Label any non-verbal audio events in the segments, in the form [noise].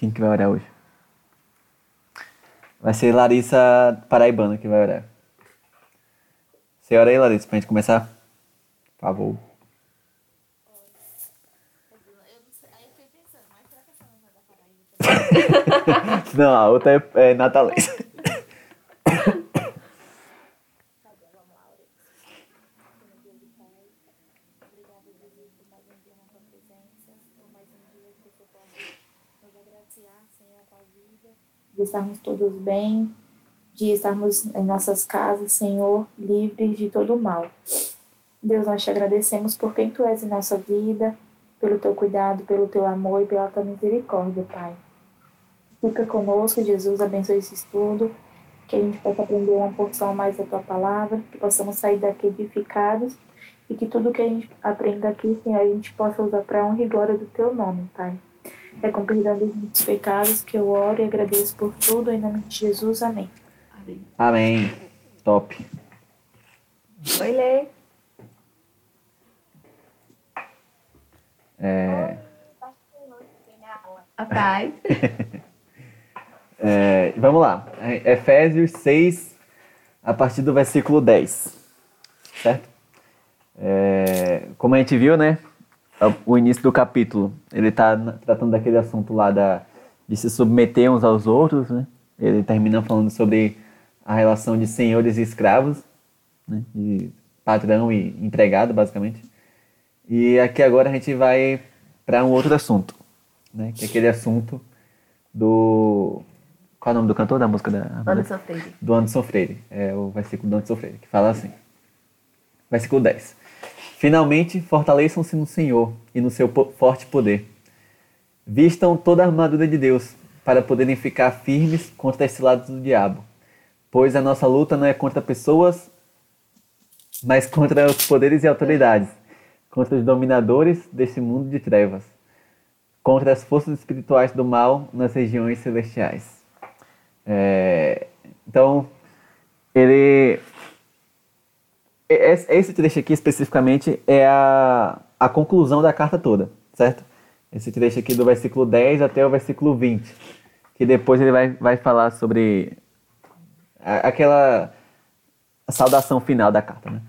Quem que vai orar hoje? Vai ser Larissa Paraibana que vai orar. Você ora aí, Larissa, pra gente começar? Por favor. [laughs] Não, a outra é, é Natalês. [laughs] de estarmos todos bem, de estarmos em nossas casas, Senhor, livres de todo mal. Deus, nós te agradecemos por quem tu és em nossa vida, pelo teu cuidado, pelo teu amor e pela tua misericórdia, Pai. Fica conosco, Jesus, abençoe esse estudo, que a gente possa aprender uma porção mais da tua palavra, que possamos sair daqui edificados e que tudo que a gente aprenda aqui, Senhor, a gente possa usar para honra e glória do teu nome, Pai. É com perdão dos meus pecados que eu oro e agradeço por tudo. Em nome de Jesus. Amém. Amém. Amém. Top. Oi, Lê. É... A paz. [laughs] é, vamos lá. Efésios 6, a partir do versículo 10. Certo? É, como a gente viu, né? O início do capítulo, ele está tratando daquele assunto lá da, de se submeter uns aos outros, né? Ele termina falando sobre a relação de senhores e escravos, né? de patrão e empregado, basicamente. E aqui agora a gente vai para um outro assunto, né? Que é aquele assunto do qual é o nome do cantor da música da Anderson Freire. Do Anderson Freire. É o versículo do Anderson Freire, que fala assim. Versículo 10. Finalmente, fortaleçam-se no Senhor e no seu forte poder. Vistam toda a armadura de Deus para poderem ficar firmes contra esse lado do diabo. Pois a nossa luta não é contra pessoas, mas contra os poderes e autoridades, contra os dominadores deste mundo de trevas, contra as forças espirituais do mal nas regiões celestiais. É, então, ele esse trecho aqui especificamente é a, a conclusão da carta toda, certo? Esse trecho aqui do versículo 10 até o versículo 20, que depois ele vai, vai falar sobre a, aquela saudação final da carta, né?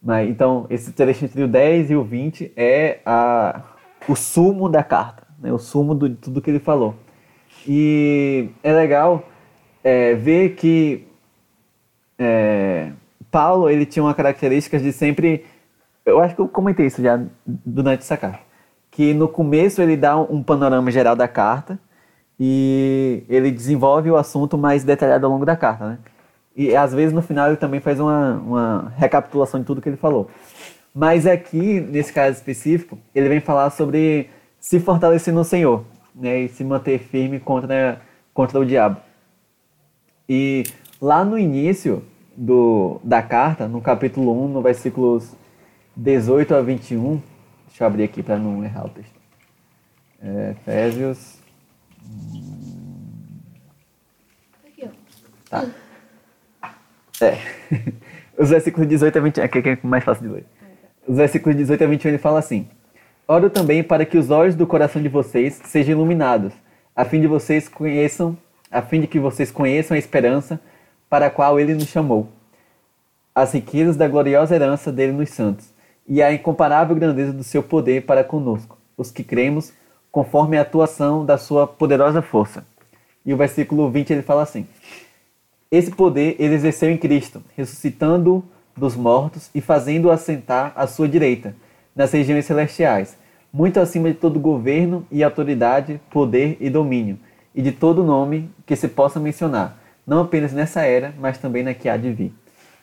Mas, então, esse trecho entre o 10 e o 20 é a, o sumo da carta, né? o sumo de tudo que ele falou. E é legal é, ver que é, Paulo, ele tinha uma característica de sempre. Eu acho que eu comentei isso já durante essa carta. Que no começo ele dá um panorama geral da carta e ele desenvolve o assunto mais detalhado ao longo da carta, né? E às vezes no final ele também faz uma, uma recapitulação de tudo que ele falou. Mas aqui, nesse caso específico, ele vem falar sobre se fortalecer no Senhor, né? E se manter firme contra, contra o diabo. E lá no início, do, da carta, no capítulo 1, no versículos 18 a 21. Deixa eu abrir aqui para não errar o texto. É, Efésios. Aqui, ó. Tá. É. [laughs] Os versículos 18 a 21. Aqui é mais fácil de ler. Os versículos 18 a 21 ele fala assim: Oro também para que os olhos do coração de vocês sejam iluminados, a fim de vocês conheçam, a fim de que vocês conheçam a esperança para a qual ele nos chamou, as riquezas da gloriosa herança dele nos santos, e a incomparável grandeza do seu poder para conosco, os que cremos, conforme a atuação da sua poderosa força. E o versículo 20 ele fala assim: Esse poder ele exerceu em Cristo, ressuscitando dos mortos e fazendo-o assentar à sua direita, nas regiões celestiais, muito acima de todo governo e autoridade, poder e domínio, e de todo nome que se possa mencionar não apenas nessa era, mas também na que há de vir.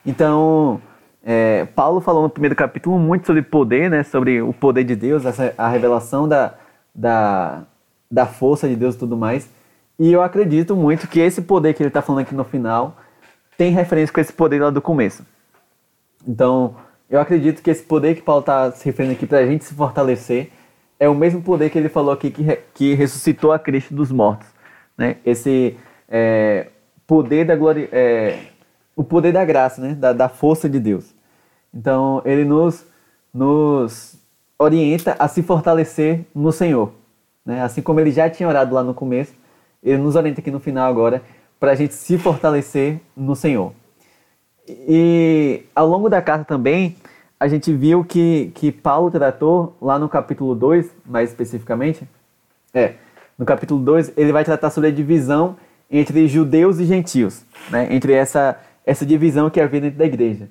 Então, é, Paulo falou no primeiro capítulo muito sobre poder, né, sobre o poder de Deus, essa, a revelação da, da, da força de Deus e tudo mais. E eu acredito muito que esse poder que ele está falando aqui no final tem referência com esse poder lá do começo. Então, eu acredito que esse poder que Paulo está se referindo aqui para a gente se fortalecer é o mesmo poder que ele falou aqui que, que ressuscitou a Cristo dos mortos. Né? Esse, é, poder da glória, é, o poder da graça, né? Da, da, força de Deus. Então ele nos, nos orienta a se fortalecer no Senhor, né? Assim como ele já tinha orado lá no começo, ele nos orienta aqui no final agora para a gente se fortalecer no Senhor. E ao longo da carta também, a gente viu que, que Paulo tratou, lá no capítulo 2, mais especificamente, é, no capítulo 2, ele vai tratar sobre a divisão entre judeus e gentios, né? entre essa, essa divisão que havia dentro da igreja.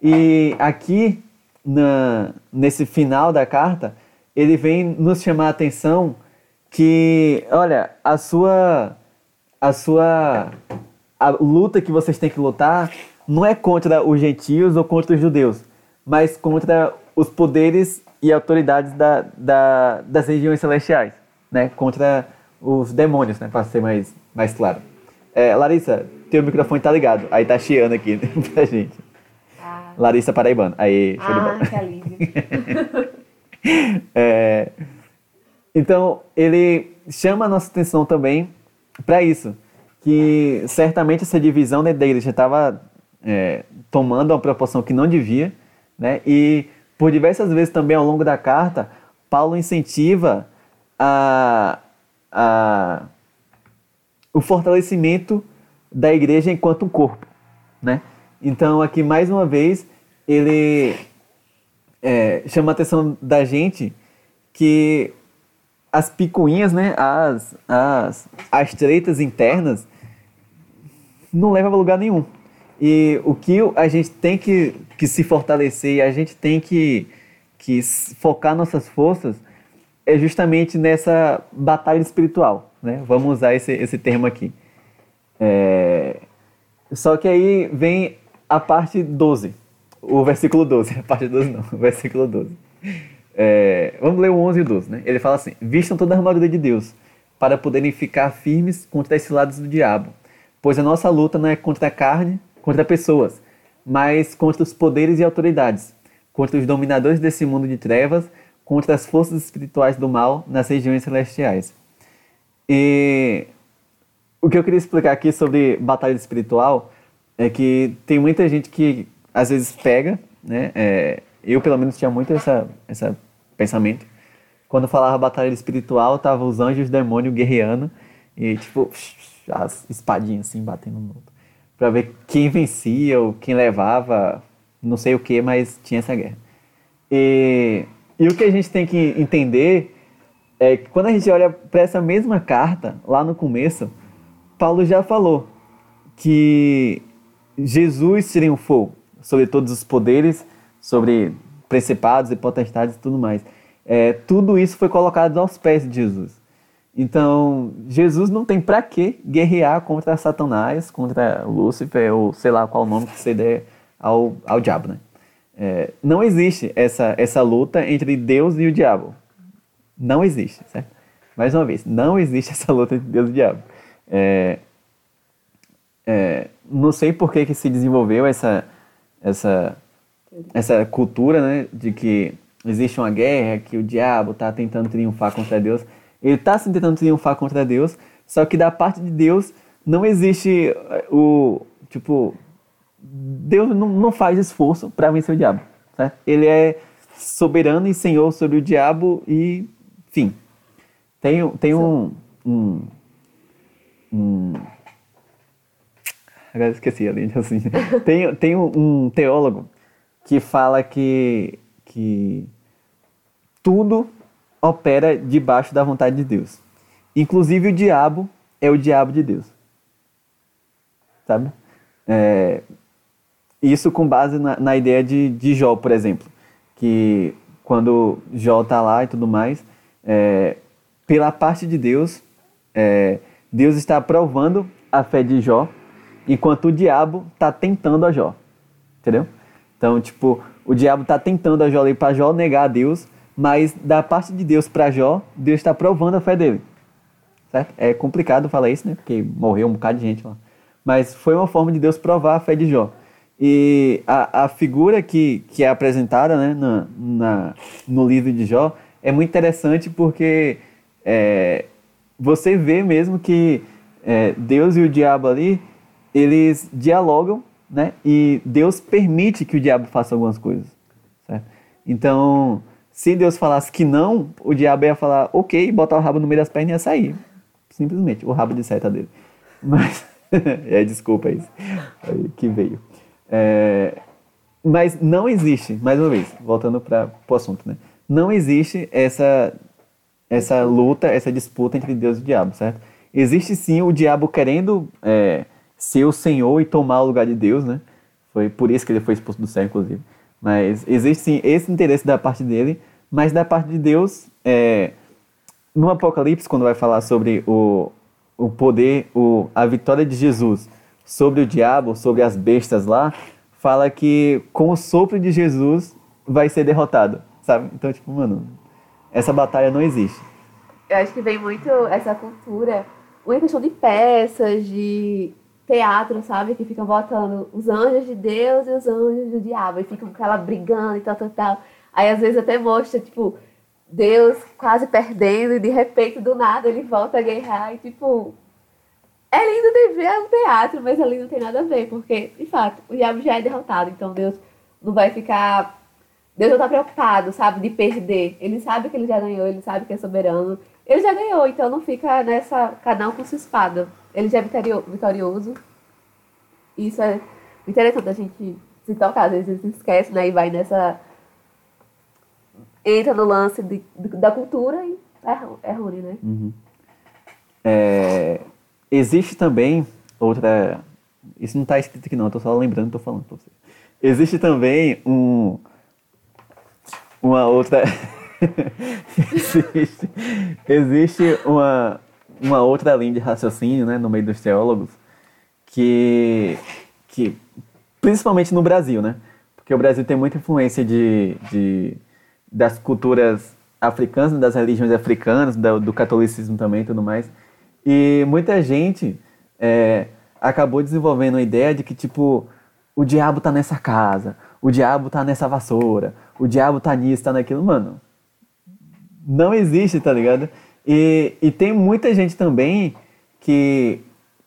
E aqui, na, nesse final da carta, ele vem nos chamar a atenção que, olha, a sua, a sua a luta que vocês têm que lutar não é contra os gentios ou contra os judeus, mas contra os poderes e autoridades da, da, das regiões celestiais, né? Contra os demônios, né? Para ser mais, mais claro. É, Larissa, teu microfone tá ligado. Aí tá chiando aqui [laughs] pra gente. Ah. Larissa Paraibano. Aí, show ah, que alívio. [laughs] é, então, ele chama a nossa atenção também para isso. Que certamente essa divisão dentro da igreja estava é, tomando uma proporção que não devia. Né? E por diversas vezes também ao longo da carta, Paulo incentiva a, a, o fortalecimento da igreja enquanto um corpo. Né? Então, aqui mais uma vez, ele é, chama a atenção da gente que as picuinhas, né, as, as, as treitas internas, não levam a lugar nenhum. E o que a gente tem que, que se fortalecer a gente tem que, que focar nossas forças é justamente nessa batalha espiritual. Né? Vamos usar esse, esse termo aqui. É... Só que aí vem a parte 12, o versículo 12, [laughs] a parte 12 não, o versículo 12. É... Vamos ler o 11 e o 12, né? Ele fala assim, vistam toda a armadura de Deus, para poderem ficar firmes contra esses lados do diabo, pois a nossa luta não é contra a carne, contra pessoas, mas contra os poderes e autoridades, contra os dominadores desse mundo de trevas, contra as forças espirituais do mal nas regiões celestiais. E o que eu queria explicar aqui sobre batalha espiritual é que tem muita gente que às vezes pega, né? É, eu pelo menos tinha muito essa, essa pensamento. Quando falava batalha espiritual, tava os anjos, demônio guerreando e tipo as espadinhas assim batendo no outro, para ver quem vencia ou quem levava, não sei o que, mas tinha essa guerra. E, e o que a gente tem que entender é que quando a gente olha para essa mesma carta lá no começo, Paulo já falou que Jesus triunfou sobre todos os poderes, sobre principados e potestades e tudo mais. É, tudo isso foi colocado aos pés de Jesus. Então, Jesus não tem para que guerrear contra Satanás, contra Lúcifer, ou sei lá qual nome que você der ao, ao diabo, né? É, não existe essa, essa luta entre Deus e o diabo. Não existe, certo? Mais uma vez, não existe [laughs] essa luta entre Deus e o diabo. É, é, não sei por que, que se desenvolveu essa, essa, essa cultura né, de que existe uma guerra, que o diabo está tentando triunfar contra Deus. Ele está tentando triunfar contra Deus, só que da parte de Deus não existe o. Tipo, Deus não, não faz esforço para vencer o diabo. Certo? Ele é soberano e senhor sobre o diabo e. Enfim. Tem, tem um, um, um Agora esqueci ali, [laughs] assim. tem, tem um, teólogo que fala que, que tudo opera debaixo da vontade de Deus. Inclusive o diabo é o diabo de Deus. Sabe? É, isso com base na, na, ideia de, de Jó, por exemplo. Que quando Jó está lá e tudo mais, é, pela parte de Deus, é, Deus está aprovando a fé de Jó enquanto o diabo está tentando a Jó. Entendeu? Então, tipo, o diabo está tentando a Jó para Jó negar a Deus, mas da parte de Deus para Jó, Deus está provando a fé dele. Certo? É complicado falar isso, né? Porque morreu um bocado de gente lá. Mas foi uma forma de Deus provar a fé de Jó. E a, a figura que, que é apresentada né, na, na, no livro de Jó é muito interessante porque é, você vê mesmo que é, Deus e o diabo ali eles dialogam, né? E Deus permite que o diabo faça algumas coisas, certo? Então, se Deus falasse que não, o diabo ia falar, ok, botar o rabo no meio das pernas e ia sair. simplesmente o rabo de seta dele. Mas, [laughs] é, desculpa isso, aí que veio. É, mas não existe, mais uma vez, voltando para o assunto, né? Não existe essa, essa luta, essa disputa entre Deus e o diabo, certo? Existe sim o diabo querendo é, ser o Senhor e tomar o lugar de Deus, né? Foi por isso que ele foi expulso do céu, inclusive. Mas existe sim esse interesse da parte dele, mas da parte de Deus, é, no Apocalipse, quando vai falar sobre o, o poder, o, a vitória de Jesus sobre o diabo, sobre as bestas lá, fala que com o sopro de Jesus vai ser derrotado, sabe? Então, tipo, mano, essa batalha não existe. Eu acho que vem muito essa cultura, uma questão de peças, de teatro, sabe? Que ficam botando os anjos de Deus e os anjos do diabo, e ficam com ela brigando e tal, tal, tal. Aí às vezes até mostra, tipo, Deus quase perdendo e de repente do nada ele volta a guerrear e tipo. É lindo de ver um teatro, mas ali não tem nada a ver, porque, de fato, o diabo já é derrotado, então Deus não vai ficar. Deus não tá preocupado, sabe, de perder. Ele sabe que ele já ganhou, ele sabe que é soberano. Ele já ganhou, então não fica nessa. cada um com sua espada. Ele já é vitorioso. Isso é interessante a gente se tocar, às vezes a gente esquece, né? E vai nessa entra no lance de, da cultura e é, é ruim, né? Uhum. É, existe também outra. Isso não está escrito aqui, não, tô só lembrando, tô falando pra você. Existe também um. Uma outra. [laughs] existe, existe uma, uma outra linha de raciocínio né, no meio dos teólogos que, que. Principalmente no Brasil, né? Porque o Brasil tem muita influência de, de das culturas africanas, das religiões africanas, do, do catolicismo também e tudo mais. E muita gente é, acabou desenvolvendo a ideia de que, tipo, o diabo tá nessa casa, o diabo tá nessa vassoura, o diabo tá nisso, tá naquilo. Mano, não existe, tá ligado? E, e tem muita gente também que.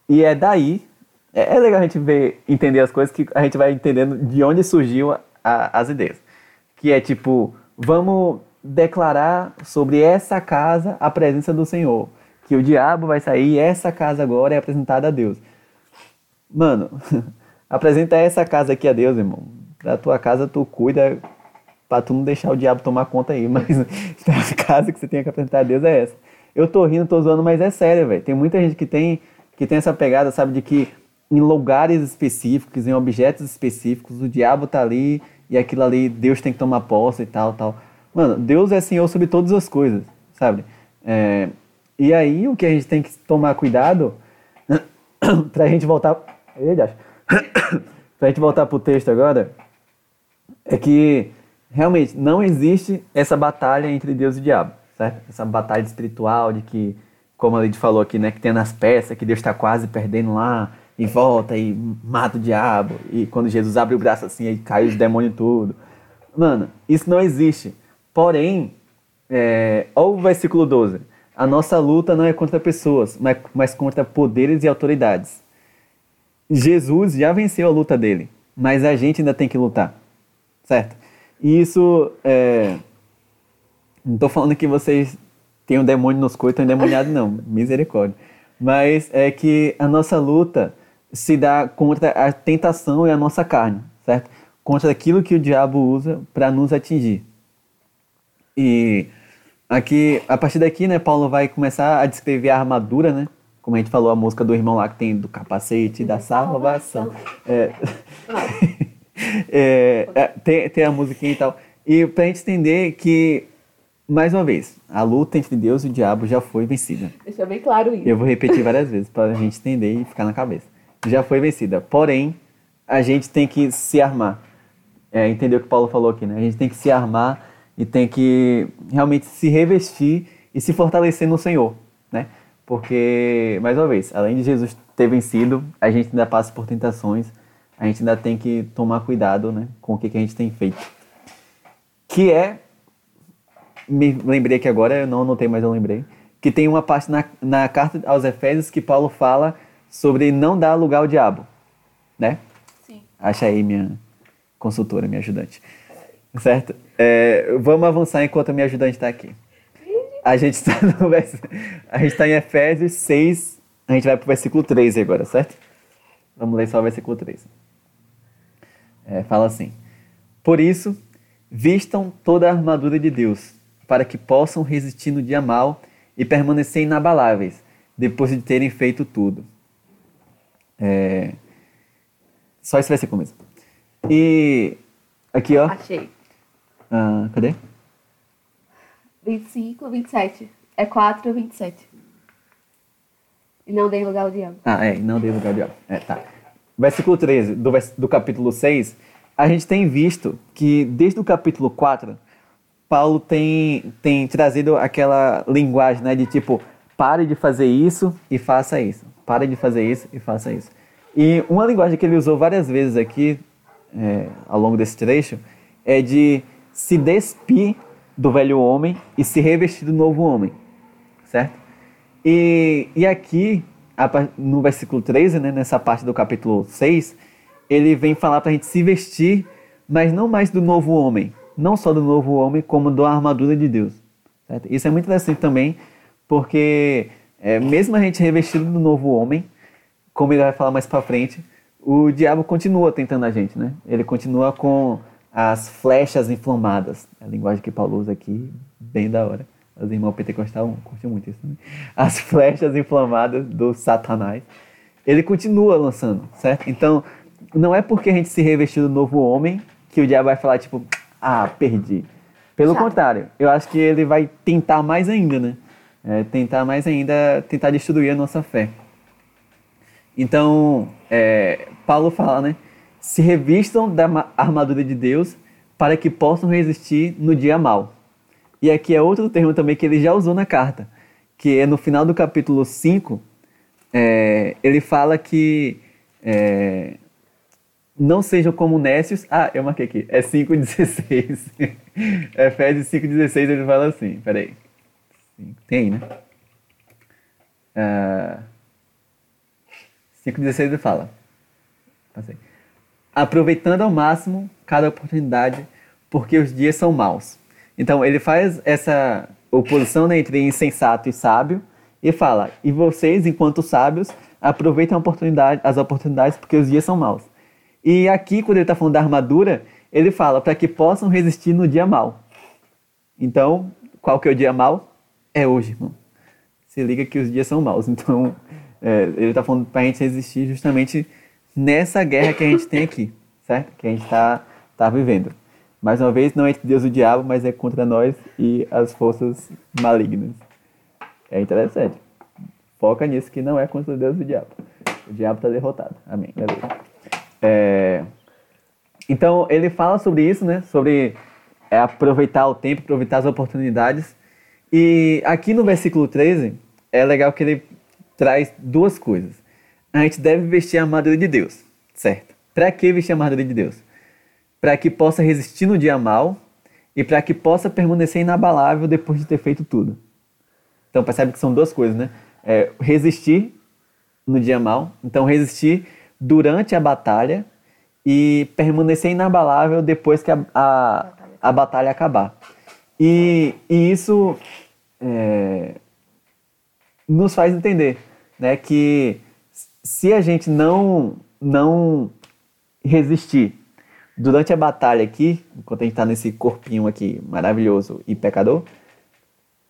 E é daí. É, é legal a gente ver, entender as coisas que a gente vai entendendo de onde surgiu a, a, as ideias. Que é tipo, vamos declarar sobre essa casa a presença do Senhor. Que o diabo vai sair e essa casa agora é apresentada a Deus. Mano, [laughs] apresenta essa casa aqui a Deus, irmão. Da tua casa tu cuida pra tu não deixar o diabo tomar conta aí. [laughs] Mas a casa que você tem que apresentar a Deus é essa. Eu tô rindo, tô zoando, mas é sério, velho. Tem muita gente que tem, que tem essa pegada, sabe, de que em lugares específicos, em objetos específicos, o diabo tá ali e aquilo ali Deus tem que tomar posse e tal, tal. Mano, Deus é Senhor sobre todas as coisas, sabe? É, e aí o que a gente tem que tomar cuidado [coughs] pra gente voltar. [coughs] pra gente voltar pro texto agora, é que realmente não existe essa batalha entre Deus e o diabo, certo? Essa batalha espiritual de que, como a Lid falou aqui, né, que tem nas peças, que Deus está quase perdendo lá, e volta e mata o diabo. E quando Jesus abre o braço assim, aí cai os demônios tudo. Mano, isso não existe. Porém, é, olha o versículo 12. A nossa luta não é contra pessoas, mas, contra poderes e autoridades. Jesus já venceu a luta dele, mas a gente ainda tem que lutar. Certo? E isso. É, não estou falando que vocês têm um demônio nos coitos, endemoniado, não. [laughs] Misericórdia. Mas é que a nossa luta se dá contra a tentação e a nossa carne, certo? Contra aquilo que o diabo usa para nos atingir. E aqui, a partir daqui, né, Paulo vai começar a descrever a armadura, né? Como a gente falou, a música do irmão lá que tem do capacete da salvação. É, [laughs] é, é, tem, tem a musiquinha e tal. E para a gente entender que, mais uma vez, a luta entre Deus e o diabo já foi vencida. Deixa bem claro isso. Eu vou repetir várias vezes para a gente entender e ficar na cabeça já foi vencida. Porém, a gente tem que se armar. É, entendeu o que Paulo falou aqui, né? A gente tem que se armar e tem que realmente se revestir e se fortalecer no Senhor, né? Porque, mais uma vez, além de Jesus ter vencido, a gente ainda passa por tentações, a gente ainda tem que tomar cuidado né, com o que, que a gente tem feito. Que é, me lembrei aqui agora, eu não anotei, mas eu lembrei, que tem uma parte na, na carta aos Efésios que Paulo fala sobre não dar lugar ao diabo, né? Sim. Acha aí minha consultora, minha ajudante. Certo? É, vamos avançar enquanto a minha ajudante está aqui. A gente está está em Efésios 6, a gente vai para o versículo 13 agora, certo? Vamos ler só o versículo 13. É, fala assim: Por isso, vistam toda a armadura de Deus, para que possam resistir no dia mal e permanecer inabaláveis, depois de terem feito tudo. É... Só esse versículo mesmo. E aqui, ó. Achei. Ah, cadê? 25, 27. É 4, 27. E não dei lugar ao diabo. Ah, é, não dei lugar ao diabo. É, tá. Versículo 13 do, do capítulo 6, a gente tem visto que desde o capítulo 4, Paulo tem, tem trazido aquela linguagem, né, de tipo, pare de fazer isso e faça isso. Pare de fazer isso e faça isso. E uma linguagem que ele usou várias vezes aqui, é, ao longo desse trecho, é de se despir do velho homem e se revestir do novo homem, certo? E, e aqui, no versículo 13, né, nessa parte do capítulo 6, ele vem falar para a gente se vestir, mas não mais do novo homem, não só do novo homem, como da armadura de Deus. certo? Isso é muito interessante também, porque é, mesmo a gente revestido do novo homem, como ele vai falar mais para frente, o diabo continua tentando a gente, né? Ele continua com as flechas inflamadas, a linguagem que Paulo usa aqui, bem da hora. Os irmãos pentecostais curtem muito isso também. As [laughs] flechas inflamadas do Satanás. Ele continua lançando, certo? Então, não é porque a gente se revestiu do novo homem que o diabo vai falar, tipo, ah, perdi. Pelo contrário, eu acho que ele vai tentar mais ainda, né? É, tentar mais ainda, tentar destruir a nossa fé. Então, é, Paulo fala, né? Se revistam da ma- armadura de Deus para que possam resistir no dia mal. E aqui é outro termo também que ele já usou na carta, que é no final do capítulo 5, é, ele fala que é, não sejam como nécios. Ah, eu marquei aqui, é 5,16. [laughs] Efésios 5,16 ele fala assim, peraí. Tem né? Ah, 5,16 ele fala. Passei. Aproveitando ao máximo cada oportunidade, porque os dias são maus. Então ele faz essa oposição né, entre insensato e sábio e fala: e vocês, enquanto sábios, aproveitem oportunidade, as oportunidades porque os dias são maus. E aqui, quando ele está falando da armadura, ele fala para que possam resistir no dia mau. Então, qual que é o dia mau? É hoje, irmão. Se liga que os dias são maus. Então, é, ele está falando para a gente resistir justamente nessa guerra que a gente tem aqui, certo? Que a gente está tá vivendo. Mais uma vez, não é entre Deus e o diabo, mas é contra nós e as forças malignas. É interessante. Foca nisso que não é contra Deus e o diabo. O diabo está derrotado. Amém. É, Então, ele fala sobre isso, né? Sobre é, aproveitar o tempo, aproveitar as oportunidades. E aqui no versículo 13, é legal que ele traz duas coisas. A gente deve vestir a armadura de Deus, certo? Para que vestir a armadura de Deus? Para que possa resistir no dia mal e para que possa permanecer inabalável depois de ter feito tudo. Então percebe que são duas coisas, né? É, resistir no dia mal, então resistir durante a batalha e permanecer inabalável depois que a, a, a batalha acabar. E, e isso é, nos faz entender né, que se a gente não, não resistir durante a batalha aqui, enquanto a gente está nesse corpinho aqui maravilhoso e pecador,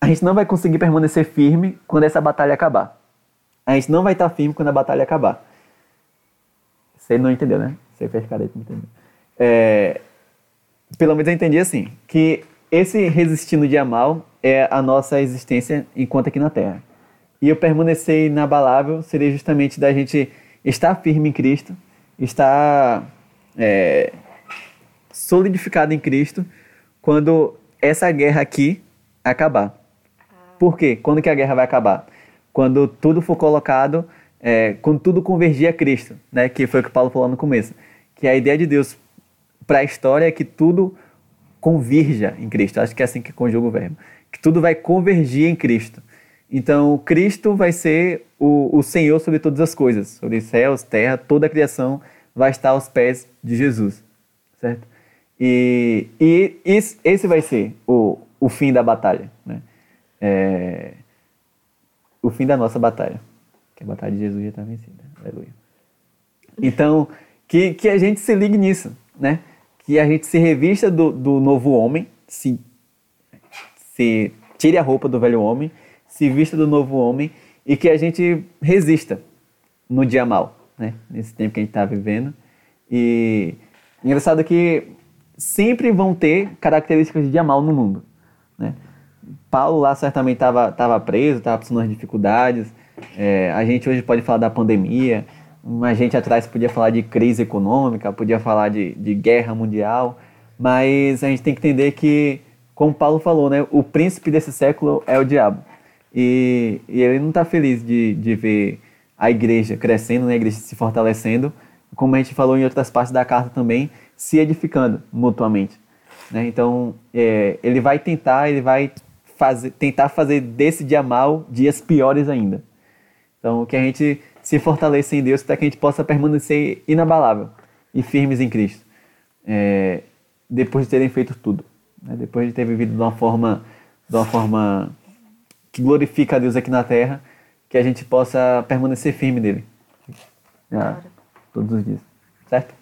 a gente não vai conseguir permanecer firme quando essa batalha acabar. A gente não vai estar firme quando a batalha acabar. Você não entendeu, né? Você fez careta, não entendeu. É, pelo menos eu entendi assim, que esse resistir no dia mal é a nossa existência enquanto aqui na Terra. E o permanecer inabalável seria justamente da gente estar firme em Cristo, estar é, solidificado em Cristo quando essa guerra aqui acabar. Por quê? Quando que a guerra vai acabar? Quando tudo for colocado, é, quando tudo convergir a Cristo, né? Que foi o que Paulo falou no começo. Que a ideia de Deus para a história é que tudo convirja em Cristo. Acho que é assim que conjuga o verbo. Que tudo vai convergir em Cristo. Então, Cristo vai ser o, o Senhor sobre todas as coisas, sobre céus, terra, toda a criação vai estar aos pés de Jesus, certo? E, e esse, esse vai ser o, o fim da batalha, né? é, o fim da nossa batalha. Que a batalha de Jesus já está vencida. Aleluia. Então, que, que a gente se ligue nisso, né? Que a gente se revista do, do novo homem, se, se tire a roupa do velho homem, se vista do novo homem e que a gente resista no dia mal, né? Nesse tempo que a gente está vivendo. E engraçado que sempre vão ter características de dia mal no mundo, né? Paulo lá certamente estava tava preso, estava passando as dificuldades. É, a gente hoje pode falar da pandemia, a gente atrás podia falar de crise econômica, podia falar de, de guerra mundial, mas a gente tem que entender que, como Paulo falou, né, o príncipe desse século é o diabo. E, e ele não está feliz de, de ver a igreja crescendo, né, a igreja se fortalecendo, como a gente falou em outras partes da carta também, se edificando mutuamente. Né? Então, é, ele vai tentar, ele vai fazer, tentar fazer desse dia mal dias piores ainda. Então, que a gente se fortaleça em Deus para que a gente possa permanecer inabalável e firmes em Cristo, é, depois de terem feito tudo, né? depois de ter vivido de uma forma, de uma forma que glorifica a Deus aqui na Terra, que a gente possa permanecer firme nele, já, todos os dias, certo?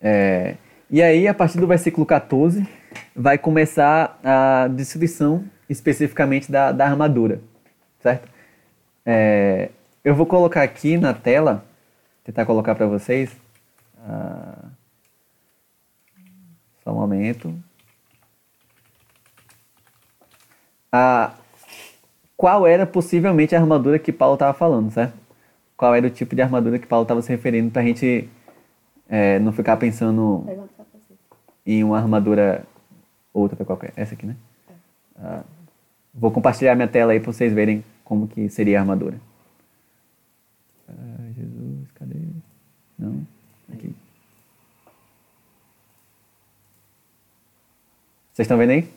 É, e aí, a partir do versículo 14, vai começar a descrição especificamente da, da armadura, certo? É, eu vou colocar aqui na tela, tentar colocar para vocês. Ah, só um momento. Ah, qual era possivelmente a armadura que Paulo estava falando, certo? Qual era o tipo de armadura que Paulo estava se referindo para a gente é, não ficar pensando em uma armadura outra qualquer. Essa aqui, né? Ah, vou compartilhar minha tela aí para vocês verem como que seria a armadura. Ah, Jesus, cadê? Não? Aqui. Vocês estão vendo aí?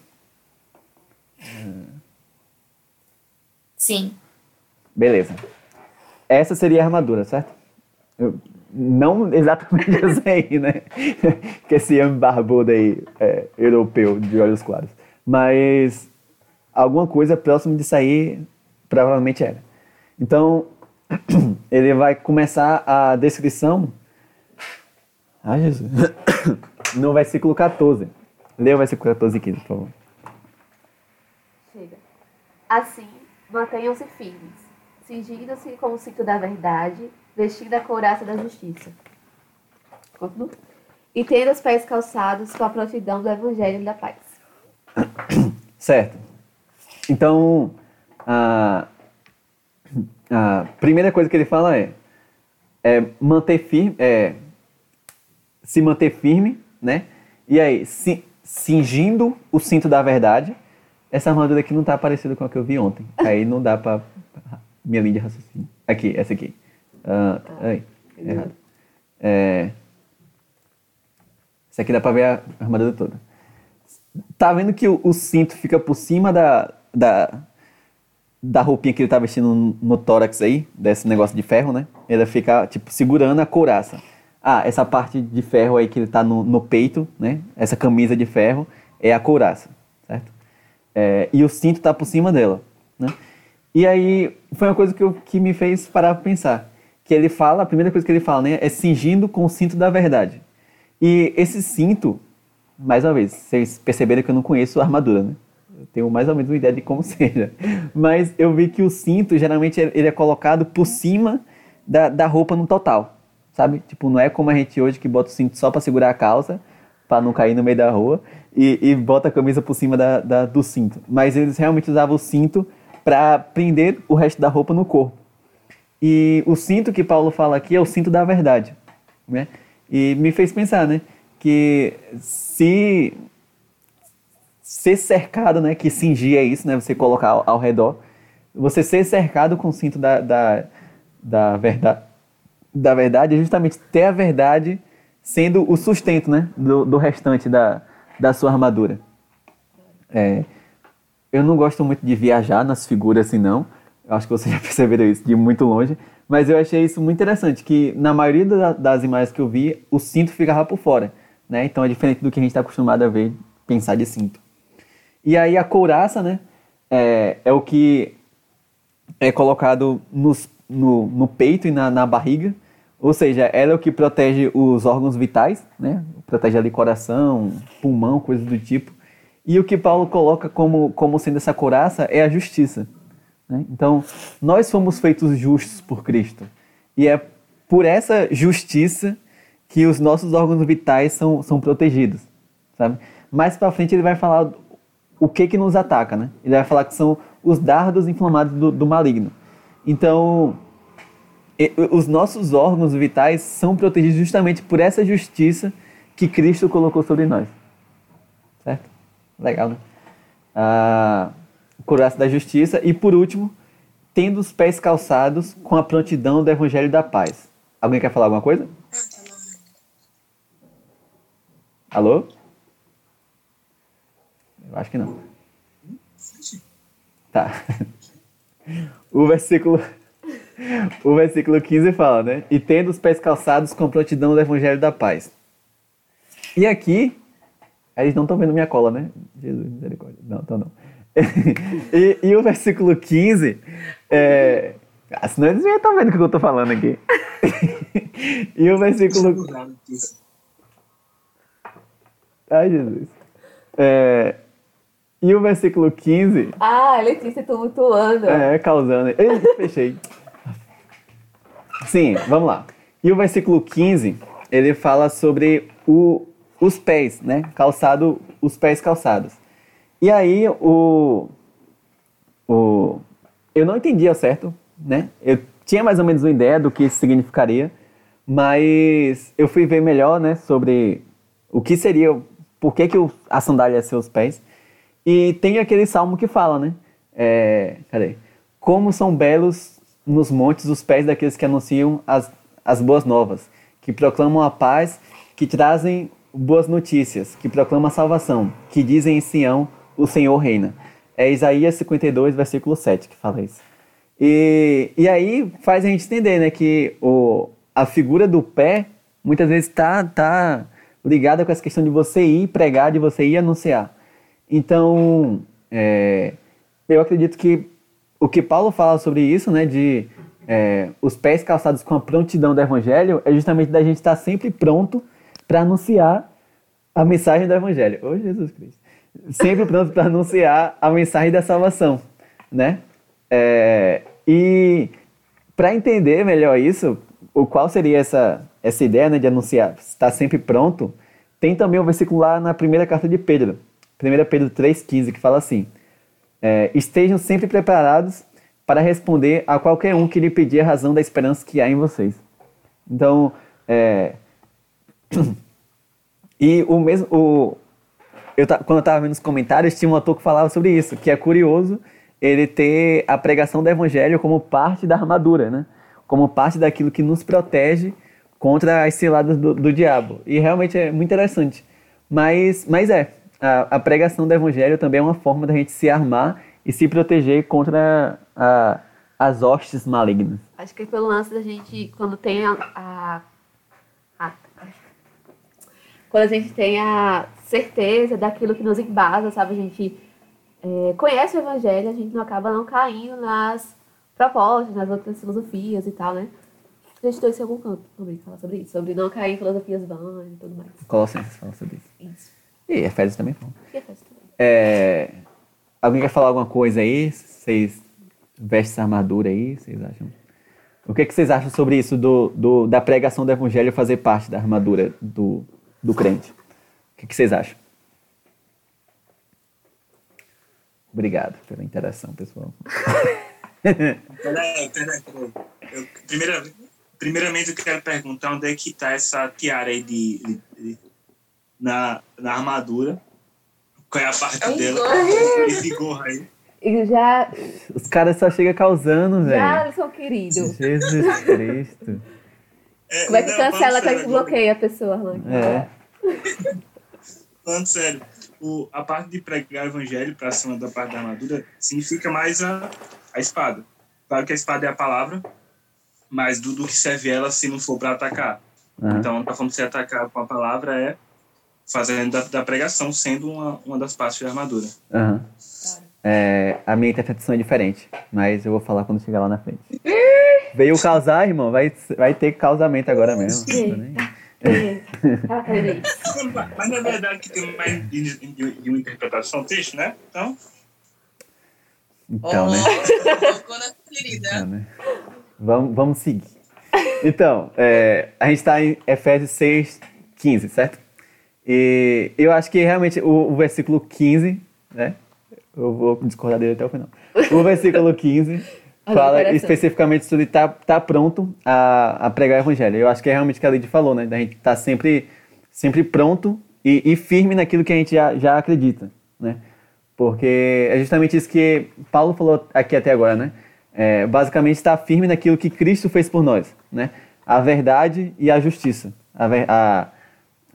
Sim. Beleza. Essa seria a armadura, certo? Eu, não exatamente [laughs] essa aí, né? que esse homem barbudo aí, é, europeu, de olhos claros. Mas alguma coisa próximo disso aí provavelmente era. Então, [clears throat] ele vai começar a descrição. Ai, Jesus. [coughs] No versículo 14. Lê o versículo 14 e 15, por favor. Chega. Assim, mantenham-se firmes, cingindo-se com o cinto da verdade, vestindo a couraça da justiça. Continua. E tendo os pés calçados com a prontidão do evangelho da paz. [coughs] Certo. Então, a, a primeira coisa que ele fala é, é manter firme, é, se manter firme, né? E aí, cingindo o cinto da verdade. Essa armadura aqui não tá parecida com a que eu vi ontem. [laughs] Aí não dá pra. Minha linha de raciocínio. Aqui, essa aqui. Ah, ai, errado. É, essa aqui dá pra ver a armadura toda. Tá vendo que o, o cinto fica por cima da, da, da roupinha que ele tá vestindo no, no tórax aí, desse negócio de ferro, né? Ele fica, tipo, segurando a couraça. Ah, essa parte de ferro aí que ele tá no, no peito, né? Essa camisa de ferro é a couraça? É, e o cinto tá por cima dela, né? E aí foi uma coisa que, eu, que me fez parar pra pensar. Que ele fala, a primeira coisa que ele fala, né? É cingindo com o cinto da verdade. E esse cinto, mais uma vez, vocês perceberam que eu não conheço a armadura, né? Eu tenho mais ou menos uma ideia de como [laughs] seja. Mas eu vi que o cinto, geralmente, ele é colocado por cima da, da roupa no total, sabe? Tipo, não é como a gente hoje que bota o cinto só para segurar a calça, para não cair no meio da rua, e, e bota a camisa por cima da, da, do cinto. Mas eles realmente usavam o cinto para prender o resto da roupa no corpo. E o cinto que Paulo fala aqui é o cinto da verdade, né? E me fez pensar, né? Que se ser cercado, né? Que cingir é isso, né? Você colocar ao, ao redor. Você ser cercado com o cinto da, da, da, verdade, da verdade é justamente ter a verdade sendo o sustento, né? Do, do restante da, da sua armadura. É, eu não gosto muito de viajar nas figuras assim, não. Eu acho que vocês [laughs] já perceberam isso de muito longe. Mas eu achei isso muito interessante, que na maioria da, das imagens que eu vi, o cinto ficava por fora. Né? Então é diferente do que a gente está acostumado a ver, pensar de cinto. E aí a couraça, né? é, é o que é colocado nos, no, no peito e na, na barriga, ou seja, ela é o que protege os órgãos vitais, né? Protege ali coração, pulmão, coisas do tipo. E o que Paulo coloca como, como sendo essa couraça é a justiça. Né? Então, nós fomos feitos justos por Cristo. E é por essa justiça que os nossos órgãos vitais são, são protegidos. Sabe? Mais para frente ele vai falar o que que nos ataca, né? Ele vai falar que são os dardos inflamados do, do maligno. Então, os nossos órgãos vitais são protegidos justamente por essa justiça que Cristo colocou sobre nós. Certo? Legal, né? Ah, coraça da justiça. E por último, tendo os pés calçados com a prontidão do evangelho da paz. Alguém quer falar alguma coisa? Alô? Eu acho que não. Tá. [laughs] O versículo o versículo 15 fala, né? E tendo os pés calçados com prontidão do evangelho da paz. E aqui, eles não estão vendo minha cola, né? Jesus, misericórdia. Não, então não. [laughs] e, e, o versículo 15, é... Ah, senão eles não estão vendo o que eu estou falando aqui. [laughs] e o versículo... Ai, Jesus. É... E o versículo 15... Ah, Letícia tumultuando. É, causando. Eu fechei. Sim, vamos lá. E o versículo 15, ele fala sobre o, os pés, né? Calçado, os pés calçados. E aí o, o eu não entendia certo, né? Eu tinha mais ou menos uma ideia do que isso significaria, mas eu fui ver melhor, né, sobre o que seria, por que, que a sandália é seus pés. E tem aquele salmo que fala, né? É, cadê? Como são belos nos montes os pés daqueles que anunciam as, as boas novas, que proclamam a paz, que trazem boas notícias, que proclamam a salvação, que dizem em Sião, o Senhor reina. É Isaías 52, versículo 7 que fala isso. E, e aí faz a gente entender né, que o, a figura do pé muitas vezes está tá ligada com essa questão de você ir pregar, de você ir anunciar. Então, é, eu acredito que o que Paulo fala sobre isso, né, de é, os pés calçados com a prontidão do evangelho, é justamente da gente estar sempre pronto para anunciar a mensagem do evangelho. Ô Jesus Cristo. Sempre pronto para anunciar a mensagem da salvação, né? É, e para entender melhor isso, o qual seria essa essa ideia né, de anunciar, estar sempre pronto, tem também o versículo lá na primeira carta de Pedro, 1 Pedro 3,15, que fala assim: é, estejam sempre preparados para responder a qualquer um que lhe pedir a razão da esperança que há em vocês. Então, é, [clears throat] e o mesmo, o, eu, quando eu estava vendo os comentários, tinha um autor que falava sobre isso, que é curioso ele ter a pregação do evangelho como parte da armadura, né? Como parte daquilo que nos protege contra as ciladas do, do diabo. E realmente é muito interessante. Mas, mas é, a, a, pregação do evangelho também é uma forma da gente se armar e se proteger contra a, as hostes malignas. Acho que é pelo lance da gente, quando tem a, a, a, quando a gente tem a certeza daquilo que nos embasa, sabe? A gente é, conhece o evangelho, a gente não acaba não caindo nas propostas, nas outras filosofias e tal, né? A gente trouxe algum canto também falar sobre isso, sobre não cair em filosofias vãs e tudo mais. Colossenses fala sobre isso. Isso. E Efésios também falam. E Efésios também. É, alguém quer falar alguma coisa aí? Vocês vestem essa armadura aí? Vocês acham? O que, que vocês acham sobre isso do, do, da pregação do evangelho fazer parte da armadura do, do crente? O que, que vocês acham? Obrigado pela interação, pessoal. peraí, peraí, peraí. Eu, primeira, primeiramente, eu quero perguntar onde é que está essa tiara aí de, de, de na, na armadura. Qual é a parte é dela? Esse gorro aí. E já. Os caras só chegam causando, velho. Já, são queridos. Jesus [laughs] Cristo. É, Como é que não, cancela que bloqueia a pessoa, né? É. [laughs] Falando sério, o, a parte de pregar o evangelho para cima da parte da armadura significa mais a, a espada. Claro que a espada é a palavra, mas do, do que serve ela se não for para atacar. Uhum. Então, a forma de ser atacado com a palavra é fazendo da, da, pregação sendo uma, uma das partes da armadura. Uhum. é, a minha interpretação é diferente, mas eu vou falar quando chegar lá na frente. Veio causar, irmão, vai, vai ter causamento agora mesmo. Mas na verdade que tem mais de, de, de uma interpretação texto, né? Então. Então, né? Então, né? Vamos, vamos seguir. Então, é, a gente está em Efésios 6, 15, certo? E eu acho que realmente o, o versículo 15, né? Eu vou discordar dele até o final. O versículo 15 [laughs] fala especificamente sobre estar tá, tá pronto a, a pregar o evangelho. Eu acho que é realmente o que a Lid falou, né? Da gente estar tá sempre, sempre pronto e, e, firme naquilo que a gente já, já acredita, né? Porque é justamente isso que Paulo falou aqui até agora, né? É, basicamente estar firme naquilo que Cristo fez por nós, né? A verdade e a justiça. A, a,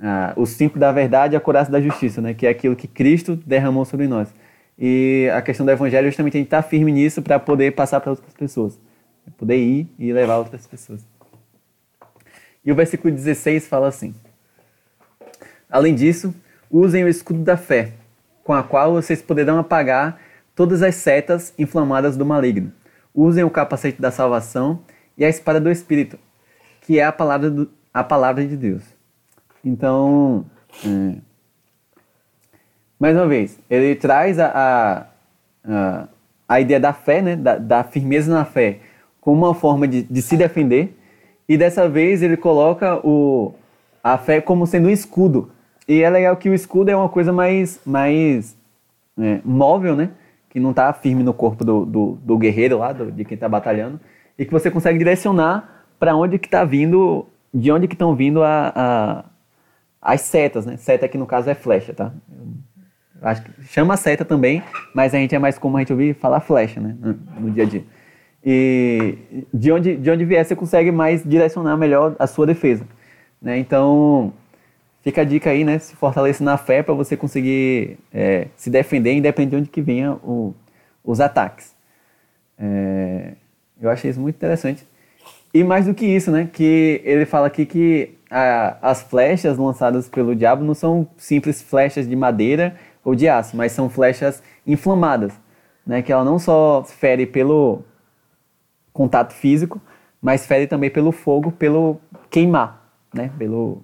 a, o cinto da verdade e a coraça da justiça, né? Que é aquilo que Cristo derramou sobre nós. E a questão do evangelho é justamente a gente estar firme nisso para poder passar para outras pessoas. Poder ir e levar outras pessoas. E o versículo 16 fala assim: Além disso, usem o escudo da fé, com a qual vocês poderão apagar todas as setas inflamadas do maligno. Usem o capacete da salvação e a espada do Espírito, que é a palavra, do, a palavra de Deus. Então, é, mais uma vez, ele traz a, a, a ideia da fé, né, da, da, firmeza na fé, como uma forma de, de, se defender, e dessa vez ele coloca o, a fé como sendo um escudo. E é legal que o escudo é uma coisa mais, mais é, móvel, né? Que não está firme no corpo do, do, do guerreiro lá, do, de quem está batalhando, e que você consegue direcionar para onde que está vindo, de onde que estão vindo a, a, as setas, né? Seta aqui no caso é flecha, tá? Acho que chama seta também, mas a gente é mais comum a gente ouvir falar flecha, né? No dia a dia. E de onde, de onde vier, você consegue mais direcionar melhor a sua defesa. Né? Então, fica a dica aí, né? Se fortaleça na fé para você conseguir é, se defender, independente de onde que venha o, os ataques. É, eu achei isso muito interessante. E mais do que isso, né? Que ele fala aqui que a, as flechas lançadas pelo diabo não são simples flechas de madeira ou de aço, mas são flechas inflamadas, né? Que ela não só fere pelo contato físico, mas fere também pelo fogo, pelo queimar, né? Pelo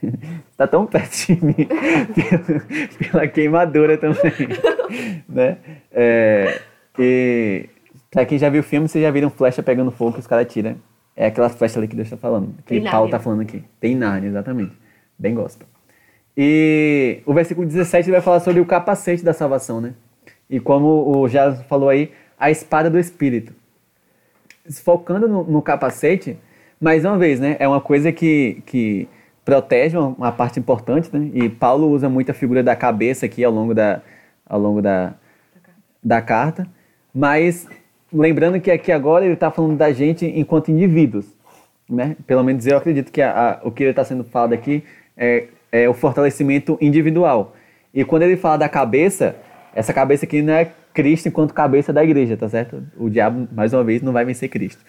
[laughs] tá tão perto de mim [laughs] pela, queimadura também, [laughs] né? É, e pra quem já viu o filme, vocês já viram flecha pegando fogo que os caras tiram. É aquela flecha ali que Deus está falando, que Paulo tá falando aqui. Tem Narnia, exatamente. Bem gosta. E o versículo 17 vai falar sobre o capacete da salvação, né? E como o Jazz falou aí, a espada do Espírito. Focando no, no, capacete, mais uma vez, né? É uma coisa que, que protege uma, uma, parte importante, né? E Paulo usa muito a figura da cabeça aqui ao longo da, ao longo da, da carta. Mas lembrando que aqui agora ele está falando da gente enquanto indivíduos, né? Pelo menos eu acredito que a, a, o que ele está sendo falado aqui é é, o fortalecimento individual. E quando ele fala da cabeça, essa cabeça aqui não é Cristo enquanto cabeça da igreja, tá certo? O diabo, mais uma vez, não vai vencer Cristo.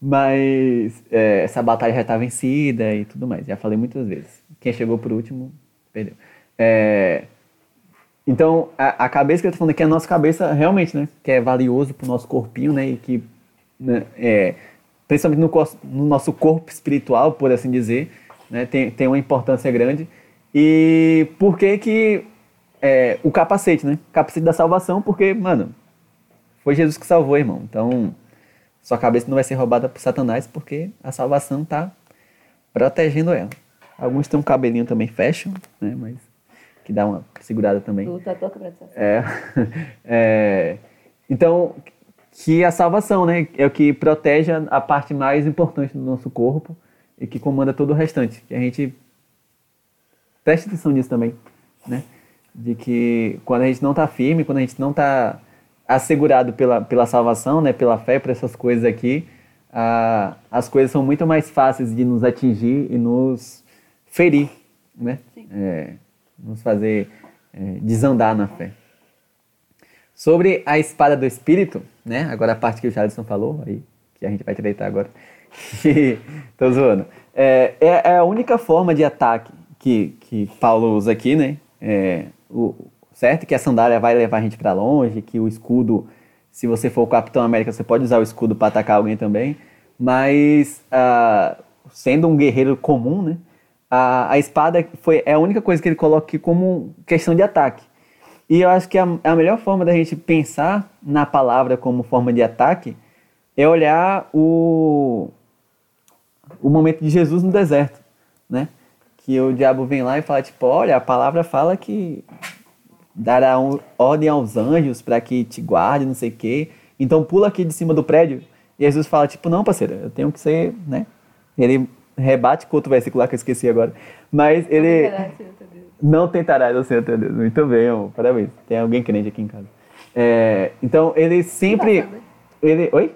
Mas é, essa batalha já está vencida e tudo mais. Já falei muitas vezes. Quem chegou por último, perdeu. É, então, a, a, cabeça que eu estou falando aqui é a nossa cabeça realmente, né? Que é valioso para o nosso corpinho, né? E que, né, é, principalmente no, no nosso corpo espiritual, por assim dizer, né? tem, tem uma importância grande. E por que que é, o capacete, né? Capacete da salvação, porque, mano, foi Jesus que salvou, irmão. Então, sua cabeça não vai ser roubada por Satanás, porque a salvação tá protegendo ela. Alguns têm um cabelinho também fashion, né? Mas que dá uma segurada também. é, [laughs] é, então, que a salvação, né? É o que protege a parte mais importante do nosso corpo e que comanda todo o restante. Que a gente preste atenção nisso também, né? De que quando a gente não está firme, quando a gente não está assegurado pela, pela salvação, né? Pela fé, por essas coisas aqui, a, as coisas são muito mais fáceis de nos atingir e nos ferir, né? É, nos fazer é, desandar na fé. Sobre a espada do Espírito, né? Agora a parte que o Jadson falou, aí, que a gente vai treinar agora. [laughs] Tô zoando. É, é, é, a única forma de ataque que, que Paulo usa aqui, né? É, o, certo? Que a sandália vai levar a gente para longe, que o escudo, se você for o Capitão América, você pode usar o escudo para atacar alguém também. Mas, ah, sendo um guerreiro comum, né? A, a espada foi, é a única coisa que ele coloca aqui como questão de ataque. E eu acho que a, a melhor forma da gente pensar na palavra como forma de ataque é olhar o, o momento de Jesus no deserto, né? Que o diabo vem lá e fala, tipo, olha, a palavra fala que dará um, ordem aos anjos para que te guarde, não sei o quê. Então pula aqui de cima do prédio. E Jesus fala, tipo, não, parceiro, eu tenho que ser, né? Ele rebate com outro versículo lá que eu esqueci agora. Mas ele... Não tentará o Senhor teu Deus. Muito bem, amor. parabéns. Tem alguém crente aqui em casa. É, então, ele sempre... Ele... Oi?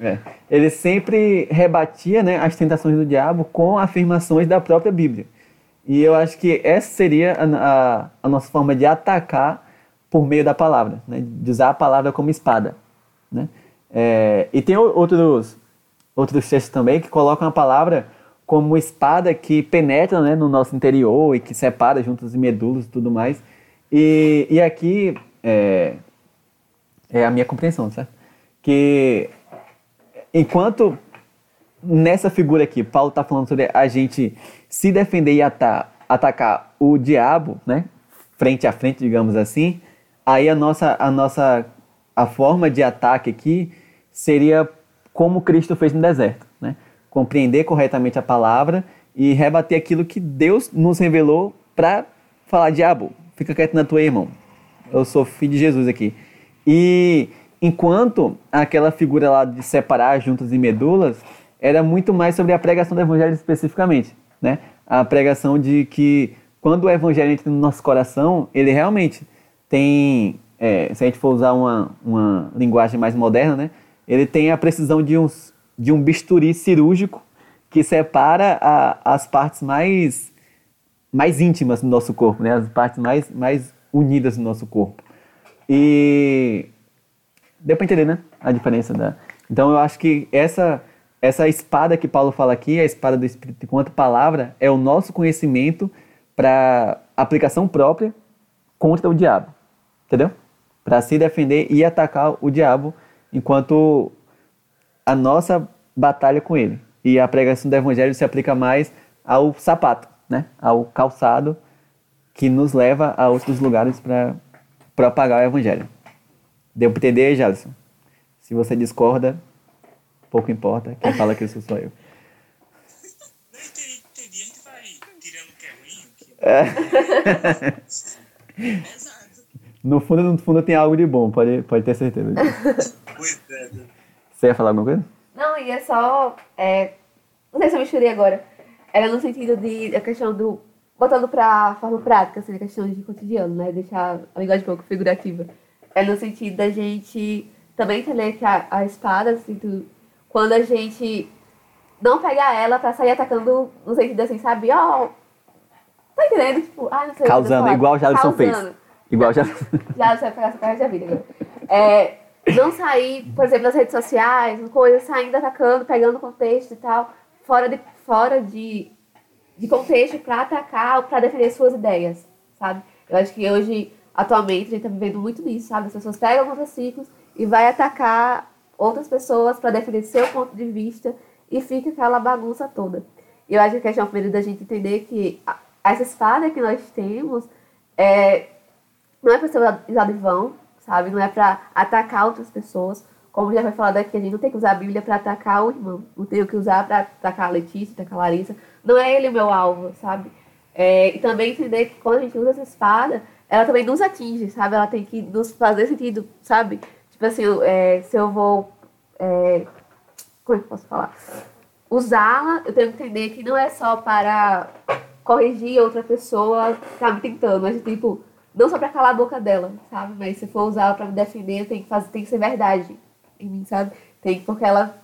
É. Ele sempre rebatia né, as tentações do diabo com afirmações da própria Bíblia. E eu acho que essa seria a, a, a nossa forma de atacar por meio da palavra, né, de usar a palavra como espada. Né? É, e tem outros, outros textos também que colocam a palavra como espada que penetra né, no nosso interior e que separa juntos e medulas e tudo mais. E, e aqui é, é a minha compreensão, certo? Que enquanto nessa figura aqui, Paulo está falando sobre a gente se defender e atacar o diabo, né? Frente a frente, digamos assim. Aí a nossa, a nossa a forma de ataque aqui seria como Cristo fez no deserto, né? Compreender corretamente a palavra e rebater aquilo que Deus nos revelou para falar diabo, fica quieto na tua, irmão. Eu sou filho de Jesus aqui. E Enquanto aquela figura lá de separar juntas e medulas era muito mais sobre a pregação do evangelho especificamente, né? A pregação de que quando o evangelho entra no nosso coração, ele realmente tem, é, se a gente for usar uma, uma linguagem mais moderna, né? Ele tem a precisão de, uns, de um bisturi cirúrgico que separa a, as partes mais, mais íntimas do nosso corpo, né? As partes mais, mais unidas do nosso corpo. E Deu para entender, né? A diferença da. Então eu acho que essa essa espada que Paulo fala aqui, a espada do Espírito enquanto palavra, é o nosso conhecimento para aplicação própria contra o diabo. Entendeu? Para se defender e atacar o diabo enquanto a nossa batalha com ele. E a pregação do evangelho se aplica mais ao sapato, né? Ao calçado que nos leva a outros lugares para propagar o evangelho. Deu para entender, Jadson? Se você discorda, pouco importa. Quem fala que isso sou eu. Não entendi, entendi. A gente vai tirando o que é ruim. Que... É. [laughs] no fundo, no fundo tem algo de bom, pode, pode ter certeza disso. [laughs] Pois é. Você ia falar alguma coisa? Não, ia só. É, não sei se eu misturei agora. Era no sentido de a questão do. Botando pra forma prática, assim, a questão de cotidiano, né? Deixar a linguagem um pouco figurativa é no sentido da gente também entender que a, a espada, assim, tu, quando a gente não pegar ela pra sair atacando no sentido assim, sabe? Ó, oh, tá entendendo? Tipo, ah, não sei Causando, igual o [laughs] Jadson fez. Igual o Jadson. Já você vai pegar essa cara da vida agora. É, não sair, por exemplo, nas redes sociais, coisas, saindo atacando, pegando contexto e tal, fora de, fora de, de contexto pra atacar, pra defender suas ideias, sabe? Eu acho que hoje atualmente a gente está vivendo muito nisso, sabe? As pessoas pegam alguns ciclos e vai atacar outras pessoas para defender seu ponto de vista e fica aquela bagunça toda. E eu acho que a questão primeiro da gente entender que essa espada que nós temos é, não é para ser usada em vão, sabe? Não é para atacar outras pessoas. Como já foi falado aqui, a gente não tem que usar a Bíblia para atacar o irmão. Não tem que usar para atacar a Letícia, atacar a Larissa. Não é ele o meu alvo, sabe? É, e também entender que quando a gente usa essa espada, ela também nos atinge, sabe? Ela tem que nos fazer sentido, sabe? Tipo assim, é, se eu vou. É, como é que eu posso falar? Usá-la, eu tenho que entender que não é só para corrigir outra pessoa me tentando, mas tipo, não só para calar a boca dela, sabe? Mas se for usar ela para me defender, tem que fazer, tem que ser verdade em mim, sabe? Tem porque ela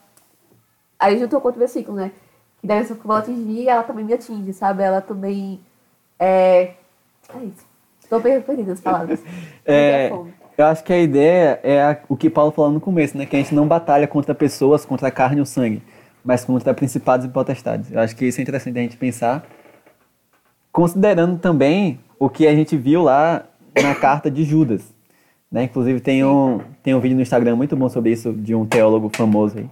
aí juntou com outro versículo, né? Que que eu vou atingir, ela também me atinge, sabe? Ela também é é isso. Estou perdendo as palavras. [laughs] É, eu acho que a ideia é a, o que Paulo falou no começo, né? Que a gente não batalha contra pessoas, contra a carne ou sangue, mas contra principados e potestades. Eu acho que isso é interessante a gente pensar, considerando também o que a gente viu lá na carta de Judas. Né? Inclusive tem um, tem um vídeo no Instagram muito bom sobre isso, de um teólogo famoso aí.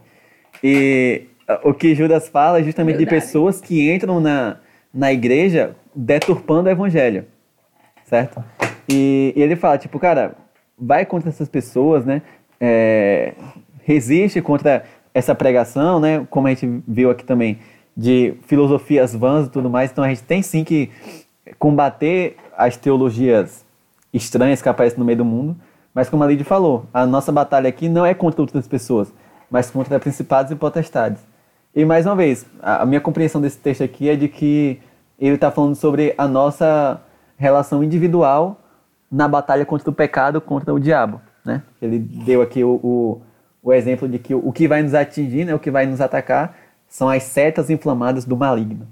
E o que Judas fala é justamente Verdade. de pessoas que entram na, na igreja deturpando o evangelho, certo? E, e, ele fala, tipo, cara, vai contra essas pessoas, né? É, resiste contra essa pregação, né? Como a gente viu aqui também, de filosofias vãs e tudo mais. Então a gente tem sim que combater as teologias estranhas que aparecem no meio do mundo. Mas como a Lidia falou, a nossa batalha aqui não é contra outras pessoas, mas contra principados e potestades. E mais uma vez, a minha compreensão desse texto aqui é de que ele está falando sobre a nossa relação individual na batalha contra o pecado, contra o diabo. Né? Ele deu aqui o, o, o exemplo de que o, o que vai nos atingir, né, o que vai nos atacar, são as setas inflamadas do maligno.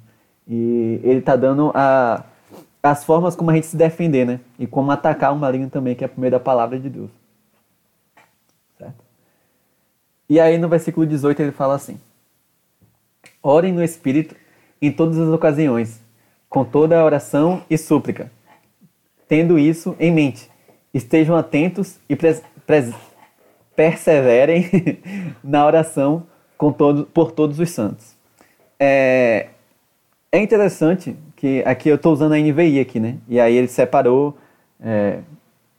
E ele está dando a, as formas como a gente se defender, né? E como atacar o maligno também, que é por meio da palavra de Deus. Certo? E aí no versículo 18 ele fala assim: Orem no Espírito em todas as ocasiões, com toda a oração e súplica. Tendo isso em mente, estejam atentos e perseverem [laughs] na oração todo, por todos os santos. É, é interessante que aqui eu estou usando a NVI aqui, né? E aí ele separou é,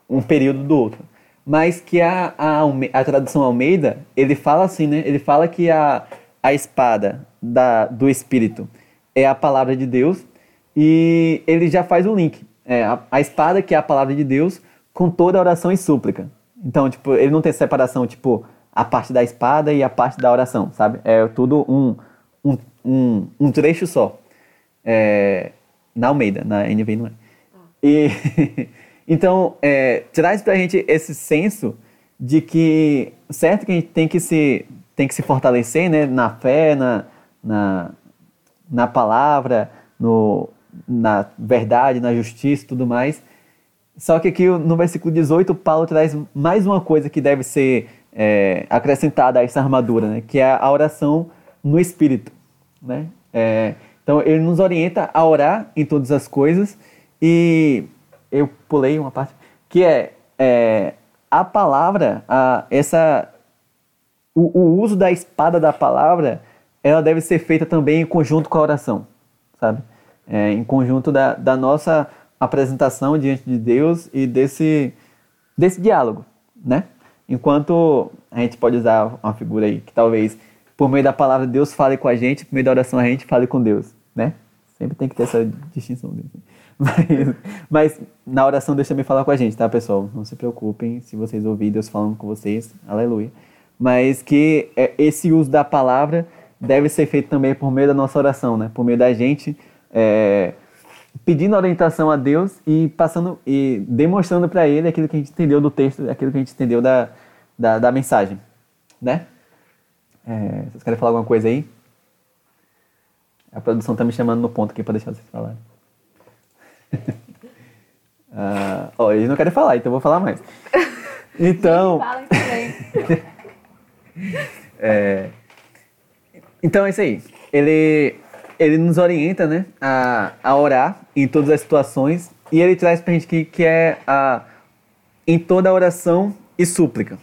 um período do outro. Mas que a, a, a tradução Almeida, ele fala assim, né? Ele fala que a, a espada da, do Espírito é a palavra de Deus e ele já faz o link. É, a, a espada que é a palavra de Deus com toda a oração e súplica. Então, tipo, ele não tem separação, tipo, a parte da espada e a parte da oração, sabe? É tudo um, um, um, um trecho só. É, na Almeida, na NV não é. Ah. E, [laughs] então, é, traz pra gente esse senso de que, certo que a gente tem que se, tem que se fortalecer né, na fé, na, na, na palavra, no, na verdade, na justiça e tudo mais. Só que aqui no versículo 18, Paulo traz mais uma coisa que deve ser é, acrescentada a essa armadura, né? que é a oração no Espírito. Né? É, então ele nos orienta a orar em todas as coisas e eu pulei uma parte que é, é a palavra, a, essa o, o, uso da espada da palavra, ela deve ser feita também em conjunto com a oração, sabe? É, em conjunto da, da nossa apresentação diante de Deus e desse desse diálogo, né? Enquanto a gente pode usar uma figura aí que talvez por meio da palavra Deus fale com a gente, por meio da oração a gente fale com Deus né? Sempre tem que ter essa distinção. [laughs] Mas, mas na oração Deus também fala com a gente, tá, pessoal? Não se preocupem se vocês ouvirem Deus falando com vocês, aleluia. Mas que é, esse uso da palavra deve ser feito também por meio da nossa oração, né? Por meio da gente é, pedindo orientação a Deus e passando e demonstrando para Ele aquilo que a gente entendeu do texto, aquilo que a gente entendeu da, da, da mensagem, né? É, vocês querem falar alguma coisa aí? A produção tá me chamando no ponto aqui para deixar vocês falarem. uh, [laughs] ó, eles não querem falar, então eu vou falar mais. [laughs] Então. [laughs] é, então é isso aí. Ele, ele nos orienta né, a, a orar em todas as situações e ele traz pra gente que, que é a, em toda oração e súplica.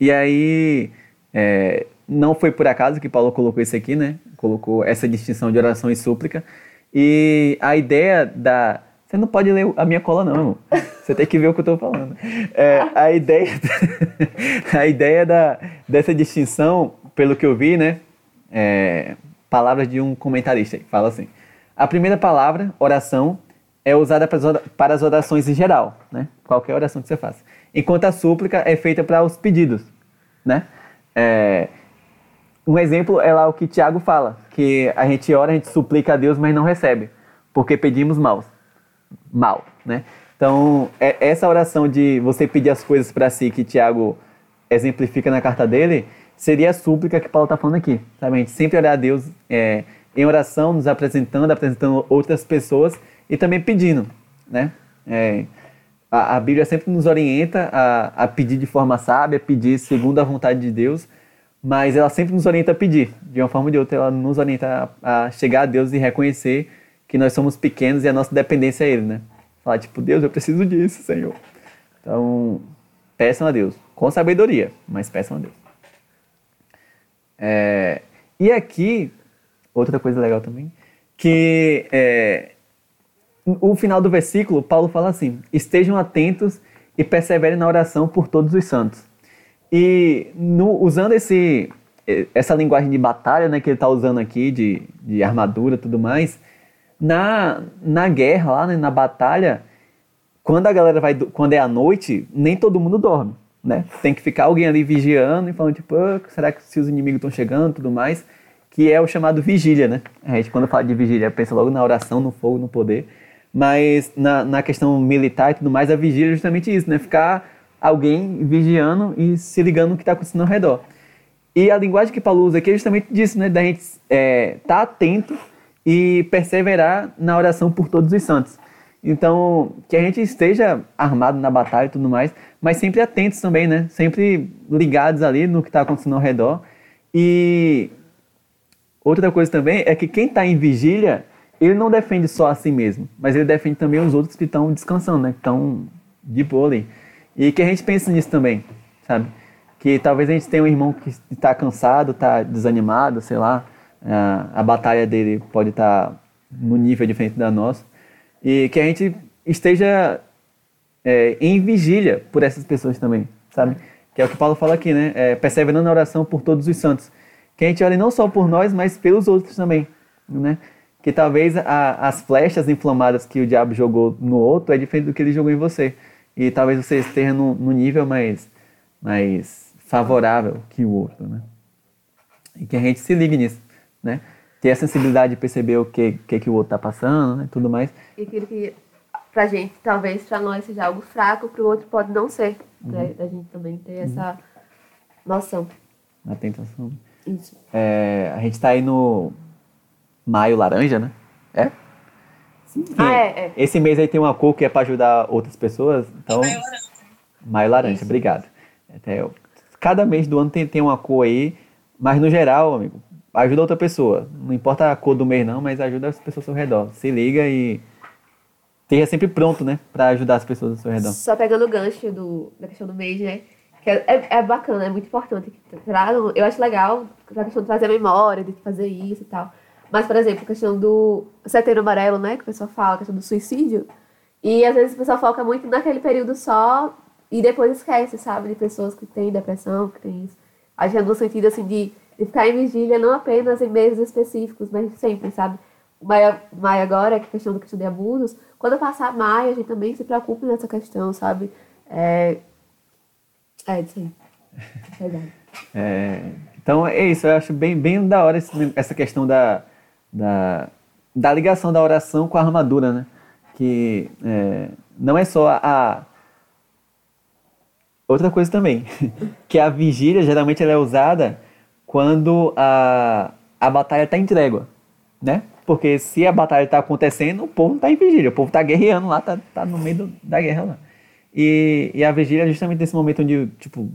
E aí, é, não foi por acaso que Paulo colocou isso aqui, né? Colocou essa distinção de oração e súplica. E a ideia da. Você não pode ler a minha cola, não. Você tem que ver o que eu estou falando. É, a ideia, [laughs] a ideia da, dessa distinção, pelo que eu vi, né? É, palavras de um comentarista. Fala assim: a primeira palavra, oração, é usada para as orações em geral, né? Qualquer oração que você faça. Enquanto a súplica é feita para os pedidos, né? É, um exemplo é lá o que Tiago fala, que a gente ora, a gente suplica a Deus, mas não recebe, porque pedimos mal. Mal, né? Então, é, essa oração de você pedir as coisas para si, que Tiago exemplifica na carta dele, seria a súplica que Paulo está falando aqui. Sabe? A gente sempre orar a Deus é, em oração, nos apresentando, apresentando outras pessoas e também pedindo, né? É, a, a, Bíblia sempre nos orienta a, a pedir de forma sábia, pedir segundo a vontade de Deus, mas ela sempre nos orienta a pedir. De uma forma ou de outra, ela nos orienta a, chegar a Deus e reconhecer que nós somos pequenos e a nossa dependência é Ele, né? Falar, tipo, Deus, eu preciso disso, Senhor. Então, peçam a Deus. Com sabedoria, mas peçam a Deus. É, e aqui, outra coisa legal também, que é, o final do versículo, Paulo fala assim: estejam atentos e perseverem na oração por todos os santos. E no, usando esse, essa linguagem de batalha né, que ele está usando aqui, de, de armadura e tudo mais, na, na guerra, lá né, na batalha, quando a galera vai, quando é à noite, nem todo mundo dorme, né? Tem que ficar alguém ali vigiando e falando, tipo, ah, será que se os inimigos estão chegando tudo mais? Que é o chamado vigília, né? A gente, quando fala de vigília, pensa logo na oração, no fogo, no poder. Mas na, na questão militar e tudo mais, a vigília é justamente isso, né? Ficar alguém vigiando e se ligando no que está acontecendo ao redor. E a linguagem que Paulo usa aqui é justamente disso, né? Da gente estar é, tá atento e perseverar na oração por todos os santos. Então, que a gente esteja armado na batalha e tudo mais, mas sempre atentos também, né? Sempre ligados ali no que está acontecendo ao redor. E outra coisa também é que quem está em vigília, ele não defende só a si mesmo, mas ele defende também os outros que estão descansando, né? Que estão de boa ali. E que a gente pense nisso também, sabe? Que talvez a gente tenha um irmão que está cansado, está desanimado, sei lá, a, batalha dele pode estar tá no nível diferente da nossa e que a gente esteja é, em vigília por essas pessoas também, sabe? Que é o que Paulo fala aqui, né? É, perseverando na oração por todos os santos. Que a gente ore não só por nós, mas pelos outros também, né? Que talvez a, as flechas inflamadas que o diabo jogou no outro é diferente do que ele jogou em você. E talvez você esteja no, no nível mais, mais favorável que o outro, né? E que a gente se ligue nisso, né? ter a sensibilidade de perceber o que, que, que o outro está passando, né, tudo mais. E aquilo que pra gente, talvez para nós seja algo fraco, para o outro pode não ser. Uhum. Né? A gente também ter essa uhum. noção. A tentação. Isso. É, a gente está aí no maio laranja, né? É? Sim. Ah, é, é. Esse mês aí tem uma cor que é para ajudar outras pessoas. Então, maio laranja. Maio laranja, Isso. obrigado. Até eu. Cada mês do ano tem, tem uma cor aí, mas no geral, amigo, ajuda outra pessoa. Não importa a cor do mês não, mas ajuda as pessoas ao seu redor. Se liga e esteja sempre pronto, né, para ajudar as pessoas ao seu redor. Só pegando o gancho do, da questão do mês, né, que é, é, é bacana, é muito importante. Eu acho legal a questão de trazer a memória, de fazer isso e tal. Mas, por exemplo, a questão do setembro amarelo, né, que o pessoal fala, a questão do suicídio. E às vezes o pessoal foca muito naquele período só e depois esquece, sabe, de pessoas que têm depressão, que têm isso. Acho que é no sentido, assim, de e ficar em vigília não apenas em meses específicos, mas sempre, sabe? Maio, maio agora, que é questão da questão de abusos, quando passar maio, a gente também se preocupe nessa questão, sabe? É, é isso aí. Verdade. [laughs] É, então é isso, eu acho bem, bem da hora essa questão da, da, da ligação da oração com a armadura, né? Que é, não é só a, Outra coisa também, [laughs] que a vigília geralmente ela é usada quando a, a batalha está em trégua, né? Porque se a batalha está acontecendo, o povo está em vigília, o povo está guerreando lá, está tá no meio da guerra lá. E, e a vigília é justamente nesse momento onde, tipo,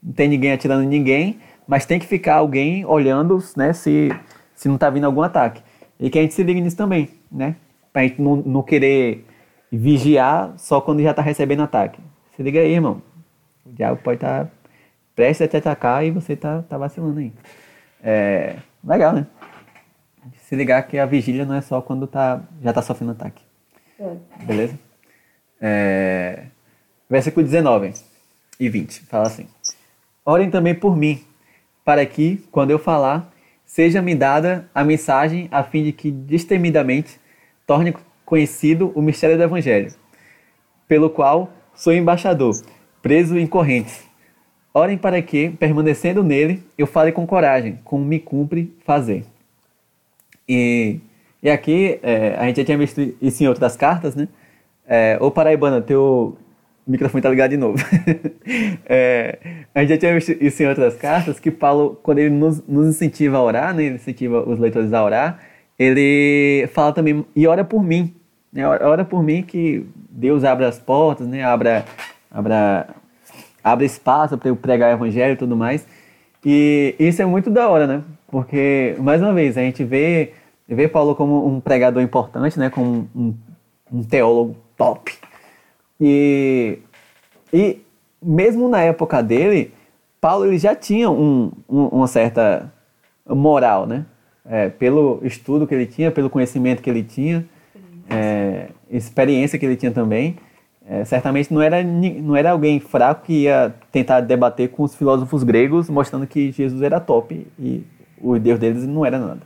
não tem ninguém atirando em ninguém, mas tem que ficar alguém olhando, né, se, se não está vindo algum ataque. E que a gente se ligue nisso também, né? Pra gente não, não querer vigiar só quando já está recebendo ataque. Se liga aí, irmão. O diabo pode estar tá prestes a te atacar e você tá, tá vacilando aí. É, legal, né? Se ligar que a vigília não é só quando tá, já tá sofrendo ataque. É. Beleza? É, versículo 19 e 20, fala assim. Orem também por mim, para que, quando eu falar, seja-me dada a mensagem a fim de que destemidamente torne conhecido o mistério do Evangelho, pelo qual sou embaixador, preso em correntes Orem para que, permanecendo nele, eu fale com coragem, como me cumpre fazer. E, e aqui, é, a gente já tinha visto isso em outras cartas, né? É, ô Paraibana, teu microfone tá ligado de novo. [laughs] é, a gente já tinha visto isso em outras cartas, que Paulo, quando ele nos, nos incentiva a orar, né? Ele incentiva os leitores a orar, ele fala também, e ora por mim. Né? Ora por mim que Deus abra as portas, né? Abra, abra abre espaço para eu pregar o evangelho e tudo mais. E isso é muito da hora, né? Porque, mais uma vez, a gente vê, vê Paulo como um pregador importante, né? Como um, um teólogo top. E, e mesmo na época dele, Paulo ele já tinha um, um, uma certa moral, né? É, pelo estudo que ele tinha, pelo conhecimento que ele tinha, é, experiência que ele tinha também. É, certamente não era, não era alguém fraco que ia tentar debater com os filósofos gregos, mostrando que Jesus era top e o Deus deles não era nada.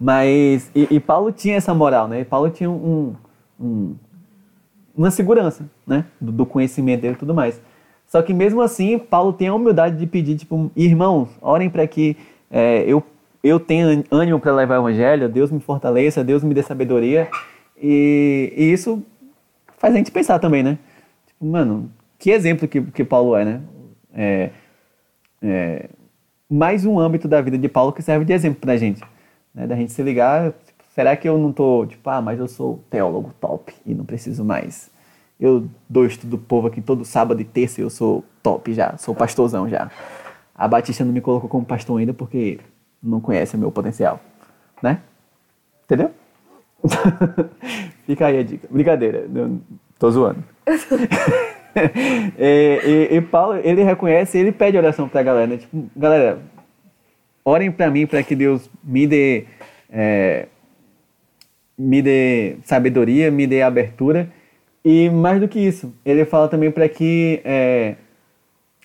Mas, e, e Paulo tinha essa moral, né? E Paulo tinha um, um, uma segurança, né? Do, do, conhecimento dele e tudo mais. Só que mesmo assim, Paulo tem a humildade de pedir, tipo, irmãos, orem para que é, eu, eu tenha ânimo para levar o evangelho, Deus me fortaleça, Deus me dê sabedoria. E, e isso faz a gente pensar também, né? Tipo, mano, que exemplo que, que Paulo é, né? É, é, mais um âmbito da vida de Paulo que serve de exemplo pra gente. Né? Da gente se ligar, será que eu não tô, tipo, ah, mas eu sou teólogo top e não preciso mais. Eu dou estudo do povo aqui todo sábado e terça e eu sou top já, sou pastorzão já. A Batista não me colocou como pastor ainda porque não conhece o meu potencial, né? Entendeu? [laughs] Fica aí a dica. Brincadeira, não, tô zoando. e, [laughs] e, e, Paulo, ele reconhece, ele pede oração pra galera, né? Tipo, galera, orem pra mim para que Deus me dê, é, me dê sabedoria, me dê abertura. E mais do que isso, ele fala também para que é,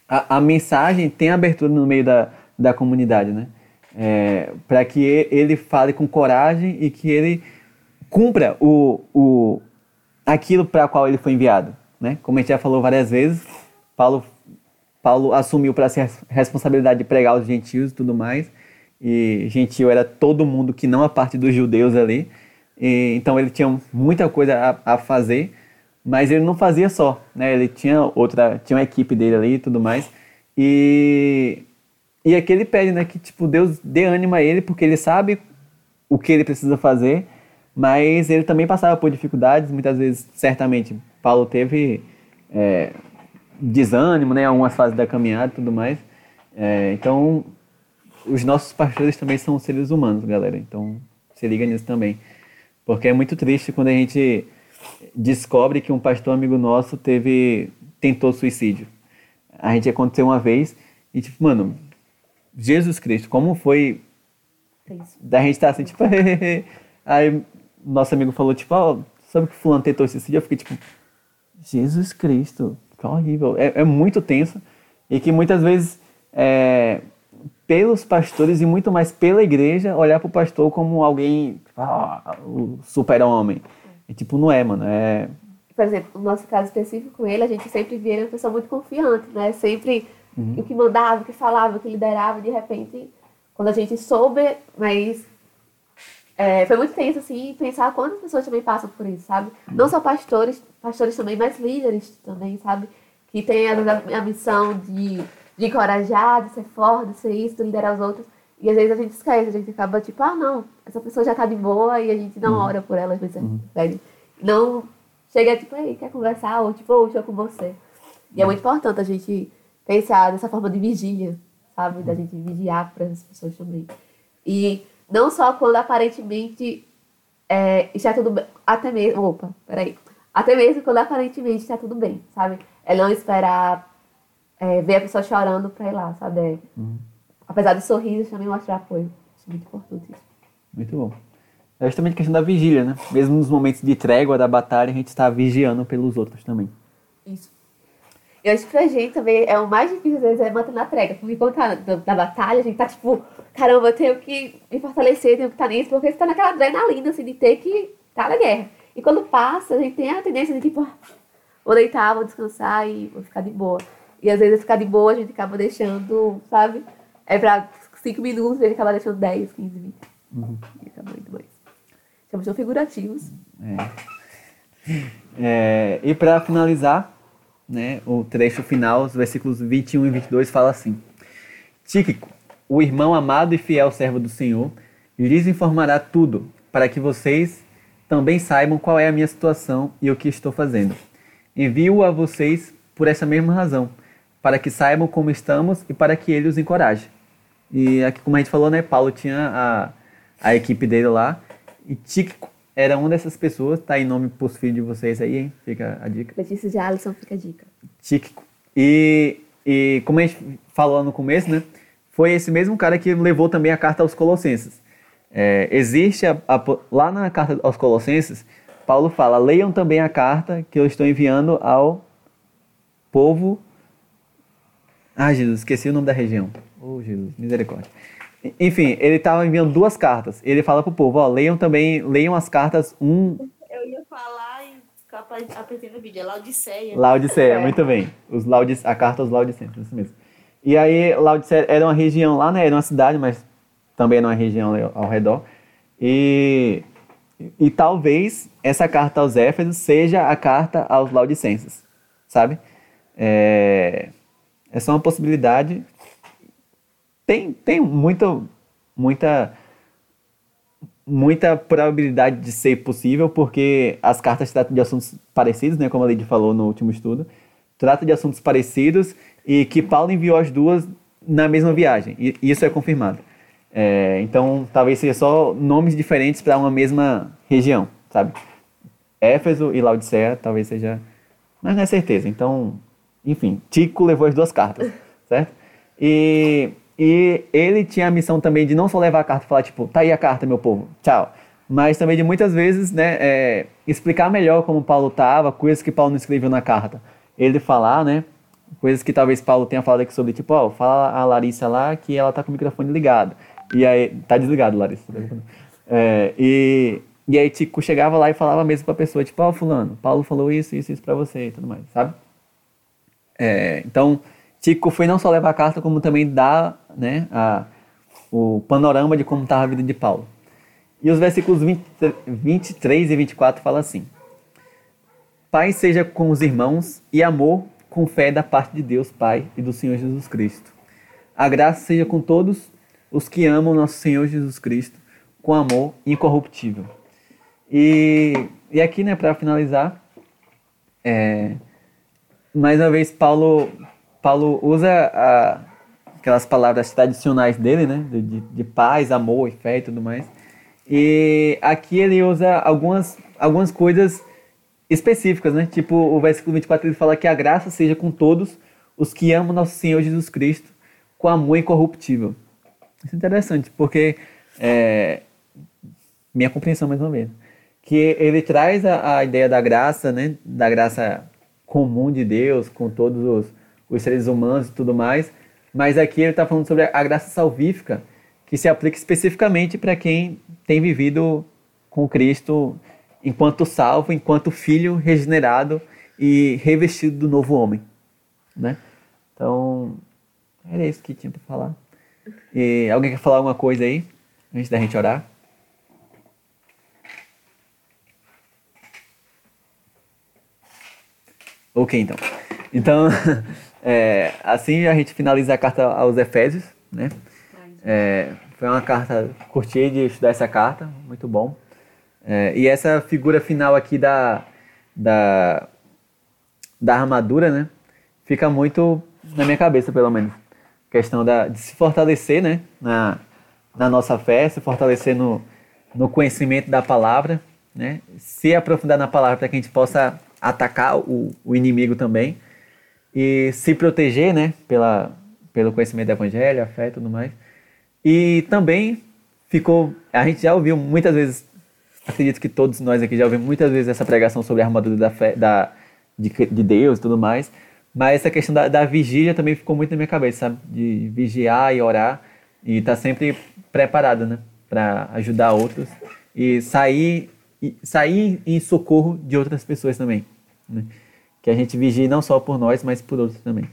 a, a, mensagem tenha abertura no meio da, da comunidade, né? É, para que ele fale com coragem e que ele cumpra o, o, aquilo para qual ele foi enviado. Né? Como a gente já falou várias vezes, Paulo, Paulo assumiu para si a responsabilidade de pregar aos gentios e tudo mais. E gentio era todo mundo que não a parte dos judeus ali. E, então ele tinha muita coisa a, a, fazer, mas ele não fazia só, né? Ele tinha outra, tinha uma equipe dele ali e tudo mais. E e aqui ele pede, né, que tipo Deus dê ânimo a ele, porque ele sabe o que ele precisa fazer mas ele também passava por dificuldades, muitas vezes, certamente, Paulo teve é, desânimo, né, algumas fases da caminhada e tudo mais. É, então, os nossos pastores também são seres humanos, galera. Então, se liga nisso também. Porque é muito triste quando a gente descobre que um pastor amigo nosso teve tentou suicídio. A gente aconteceu uma vez e tipo, mano, Jesus Cristo, como foi da gente estar tá assim, tipo, [laughs] aí nosso amigo falou, tipo, ó, oh, sabe que fulano tentou dia? Eu fiquei tipo, Jesus Cristo, que horrível. É, é muito tenso e que muitas vezes, é, pelos pastores e muito mais pela igreja, olhar para o pastor como alguém, tipo, ah, o super-homem. E tipo, não é, mano, é... Por exemplo, no nosso caso específico com ele, a gente sempre via uma pessoa muito confiante, né? Sempre uhum. o que mandava, o que falava, o que liderava, de repente, quando a gente soube, mas é, foi muito tenso, assim, pensar quantas pessoas também passam por isso, sabe? Não só pastores, pastores também, mas líderes também, sabe? Que tem a, a missão de, de encorajar, de ser forte, de ser isso, de liderar os outros. E às vezes a gente esquece, a gente acaba tipo, ah, não, essa pessoa já tá de boa e a gente não uhum. ora por ela, às vezes, uhum. Não chega tipo, aí, quer conversar? Ou tipo, oh, estou com você. E é muito importante a gente pensar dessa forma de vigília, sabe? Da gente vigiar para as pessoas também. E não só quando aparentemente é, está tudo bem. Até mesmo. Opa, peraí. Até mesmo quando aparentemente está tudo bem, sabe? É não esperar é, ver a pessoa chorando para ir lá, sabe? É, uhum. Apesar de sorrisos, também mostrar apoio. Isso é muito importante. Isso. Muito bom. É justamente a questão da vigília, né? Mesmo nos momentos de trégua da batalha, a gente está vigiando pelos outros também. Isso. Eu acho que pra gente também é o mais difícil, às vezes, é manter na trégua. Porque quando tá na, na, batalha, a gente tá tipo, caramba, eu tenho que me fortalecer, tenho que estar tá nisso, porque você tá naquela adrenalina, assim, de ter que estar tá na guerra. E quando passa, a gente tem a tendência de tipo, vou deitar, vou descansar e vou ficar de boa. E às vezes ficar de boa a gente acaba deixando, sabe? É pra 5 minutos, a gente acaba deixando 10, 15, 20. Uhum. E acaba indo mais. Chamamos de figurativos. É. é e pra finalizar, né, o trecho final, os versículos 21 e 22, fala assim: Tíquico, o irmão amado e fiel servo do Senhor, lhes informará tudo, para que vocês também saibam qual é a minha situação e o que estou fazendo. Envio-o a vocês por essa mesma razão, para que saibam como estamos e para que ele os encoraje. E aqui, como a gente falou, né, Paulo tinha a, a equipe dele lá, e Tíquico era uma dessas pessoas, tá em nome pros filhos de vocês aí, hein? Fica a dica. Letícia de Alisson, fica a dica. Tíquico. E, e como a gente falou no começo, né? Foi esse mesmo cara que levou também a carta aos Colossenses. É, existe a, a, lá na carta aos Colossenses, Paulo fala: leiam também a carta que eu estou enviando ao povo. Ah, Jesus, esqueci o nome da região. Oh, Jesus, misericórdia. Enfim, ele estava enviando duas cartas. Ele fala pro povo: ó, leiam também, leiam as cartas um. Eu ia falar e apresentando o vídeo, é Laodiceia. Laodiceia, é. muito bem. Os Laodice, a carta aos Laodicenses, isso mesmo. E aí, Laodiceia era uma região lá, né? Era uma cidade, mas também era uma região ao redor. E, e talvez essa carta aos Éfesos seja a carta aos Laodicenses, sabe? É, é só uma possibilidade. Tem, tem muita, muita, muita probabilidade de ser possível, porque as cartas tratam de assuntos parecidos, né? Como a Lady falou no último estudo. Trata de assuntos parecidos e que Paulo enviou as duas na mesma viagem. E isso é confirmado. É, então, talvez seja só nomes diferentes para uma mesma região, sabe? Éfeso e Laodiceia talvez seja, mas não é certeza. Então, enfim, Tico levou as duas cartas, [laughs] certo? E, e ele tinha a missão também de não só levar a carta e falar, tipo, tá aí a carta, meu povo, tchau. Mas também de muitas vezes, né, é, explicar melhor como Paulo estava, coisas que Paulo não escreveu na carta. Ele falar, né, coisas que talvez Paulo tenha falado aqui sobre, tipo, ó, fala a Larissa lá que ela tá com o microfone ligado. E aí, tá desligado, Larissa. É, e, e aí Tico chegava lá e falava mesmo pra pessoa, tipo, ó, oh, fulano, Paulo falou isso, isso, isso pra você e tudo mais, sabe? É, então, Tico foi não só levar a carta, como também dar, né, a, o panorama de como estava a vida de Paulo. E os versículos 20, 23 e 24 falam assim: Pai seja com os irmãos e amor com fé da parte de Deus Pai e do Senhor Jesus Cristo. A graça seja com todos os que amam nosso Senhor Jesus Cristo com amor incorruptível. E, e aqui, né, para finalizar, é, mais uma vez Paulo, Paulo usa a, aquelas palavras tradicionais dele, né, de, de paz, amor e fé e tudo mais. E aqui ele usa algumas, algumas coisas específicas, né? Tipo, o versículo 24 ele fala que a graça seja com todos os que amam nosso Senhor Jesus Cristo com amor incorruptível. Isso é interessante, porque é, minha compreensão mais uma vez, que ele traz a, a, ideia da graça, né, da graça comum de Deus com todos os, os seres humanos e tudo mais, mas aqui ele está falando sobre a graça salvífica que se aplica especificamente para quem tem vivido com Cristo enquanto salvo, enquanto filho regenerado e revestido do novo homem, né? Então, era isso que tinha para falar. E alguém quer falar alguma coisa aí? Antes da gente orar? Ok, então. Então, [laughs] é, assim a gente finaliza a carta aos Efésios, né? É, foi uma carta, curti de estudar essa carta, muito bom. É, e essa figura final aqui da, da, da armadura, né? Fica muito na minha cabeça, pelo menos questão da, de se fortalecer né, na, na nossa fé, se fortalecer no, no conhecimento da palavra, né, se aprofundar na palavra para que a gente possa atacar o, o inimigo também e se proteger né, pela, pelo conhecimento do evangelho, a fé e tudo mais. E também ficou, a gente já ouviu muitas vezes, acredito que todos nós aqui já ouvimos muitas vezes essa pregação sobre a armadura da fé, da, de, de Deus e tudo mais, mas essa questão da, da vigília também ficou muito na minha cabeça, sabe? De vigiar e orar e estar tá sempre preparado, né? Para ajudar outros e sair, e sair em socorro de outras pessoas também. Né? Que a gente vigie não só por nós, mas por outros também.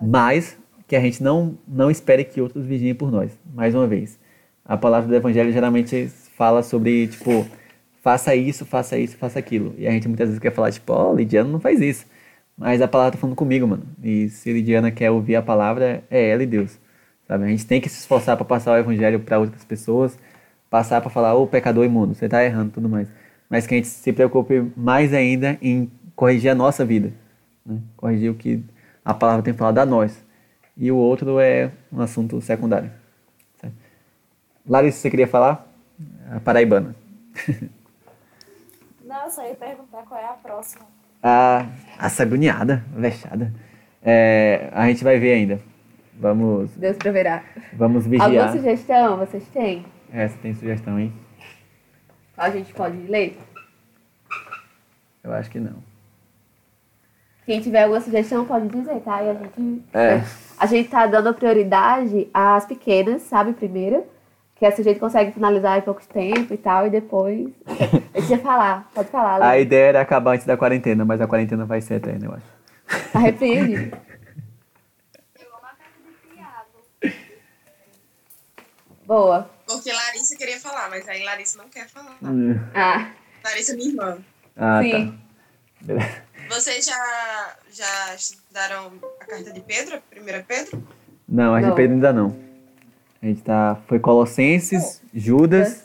Mas que a gente não, não espere que outros vigiem por nós. Mais uma vez, a palavra do Evangelho geralmente fala sobre, tipo, faça isso, faça isso, faça aquilo. E a gente muitas vezes quer falar, tipo, ó, oh, Lidiano não faz isso. Mas a palavra tá falando comigo, mano. E se Lidiana quer ouvir a palavra, é ela e Deus. Sabe? A gente tem que se esforçar para passar o evangelho para outras pessoas, passar para falar, ô pecador imundo, você tá errando tudo mais. Mas que a gente se preocupe mais ainda em corrigir a nossa vida. Né? Corrigir o que a palavra tem falado a nós. E o outro é um assunto secundário. Certo? Larissa, você queria falar? A paraibana. [laughs] Não, eu só ia perguntar qual é a próxima. A, a sagoniada, vexada. É, a gente vai ver ainda. Vamos, Deus proverá. vamos Alguma vigiar. sugestão vocês têm? Essa tem sugestão, hein? A gente pode ler? Eu acho que não. Quem tiver alguma sugestão pode dizer, tá? E a gente, É. a gente tá dando prioridade às pequenas, sabe? Primeiro. Que assim a gente consegue finalizar em pouco tempo e tal, e depois. [laughs] Deixa eu falar, pode falar, A Lu. ideia era acabar antes da quarentena, mas a quarentena vai ser eterna, eu acho. Tá repreendido. [laughs] Boa. Porque Larissa queria falar, mas aí Larissa não quer falar. Ah, Larissa é minha irmã. Ah, sim. tá. Vocês já, já estudaram a carta de Pedro, a primeira Pedro? Não, a de Não. Pedro ainda não. A gente tá. Foi Colossenses, Judas,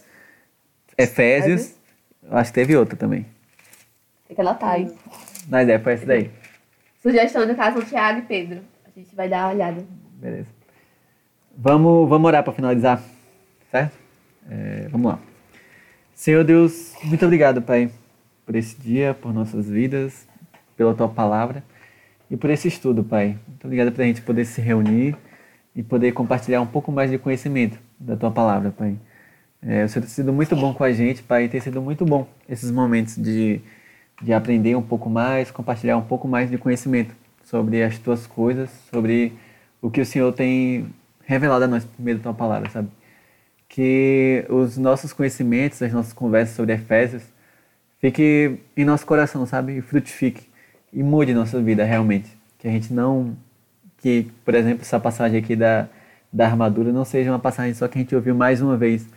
Efésios. eu Acho que teve outra também. Tem que anotar aí. Mas é, foi essa daí. Sugestão do caso Tiago e Pedro. A gente vai dar uma olhada. Beleza. Vamos, vamos orar para finalizar, certo? É, vamos lá. Senhor Deus, muito obrigado, Pai, por esse dia, por nossas vidas, pela Tua palavra e por esse estudo, Pai. Muito obrigado por a gente poder se reunir e poder compartilhar um pouco mais de conhecimento da Tua palavra, Pai. É, o Senhor tem sido muito bom com a gente, Pai, e tem sido muito bom esses momentos de, de aprender um pouco mais, compartilhar um pouco mais de conhecimento sobre as Tuas coisas, sobre o que o Senhor tem revelado a nós da Tua palavra, sabe? Que os nossos conhecimentos, as nossas conversas sobre Efésios, fique em nosso coração, sabe? E frutifique e mude nossa vida realmente. Que a gente não. Que, por exemplo, essa passagem aqui da, da armadura não seja uma passagem só que a gente ouviu mais uma vez,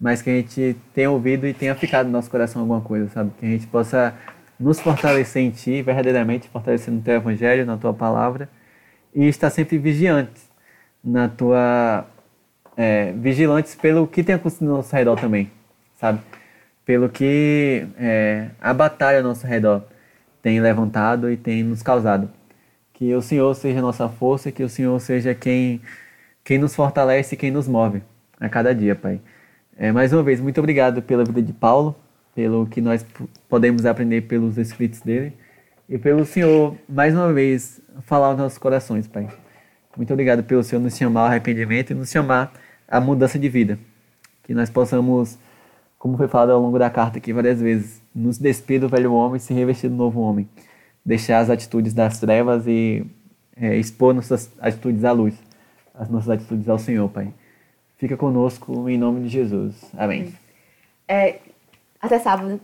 mas que a gente tenha ouvido e tenha ficado no nosso coração alguma coisa, sabe? Que a gente possa nos fortalecer em Ti, verdadeiramente, fortalecer no Teu Evangelho, na Tua palavra, e estar sempre vigiantes na Tua. É, vigilantes pelo que tem acontecido ao nosso redor também, sabe? Pelo que é, a batalha ao nosso redor tem levantado e tem nos causado. Que o Senhor seja a nossa força, que o Senhor seja quem, quem nos fortalece quem nos move a cada dia, Pai. É, mais uma vez, muito obrigado pela vida de Paulo, pelo que nós podemos aprender pelos escritos dele e pelo Senhor, mais uma vez, falar aos nossos corações, Pai. Muito obrigado pelo Senhor nos chamar ao arrependimento e nos chamar à mudança de vida. Que nós possamos, como foi falado ao longo da carta aqui várias vezes, nos despir do velho homem e se revestir do novo homem. Deixar as atitudes das trevas e é, expor nossas atitudes à luz, as nossas atitudes ao Senhor, Pai. Fica conosco em nome de Jesus. Amém. É, até sábado.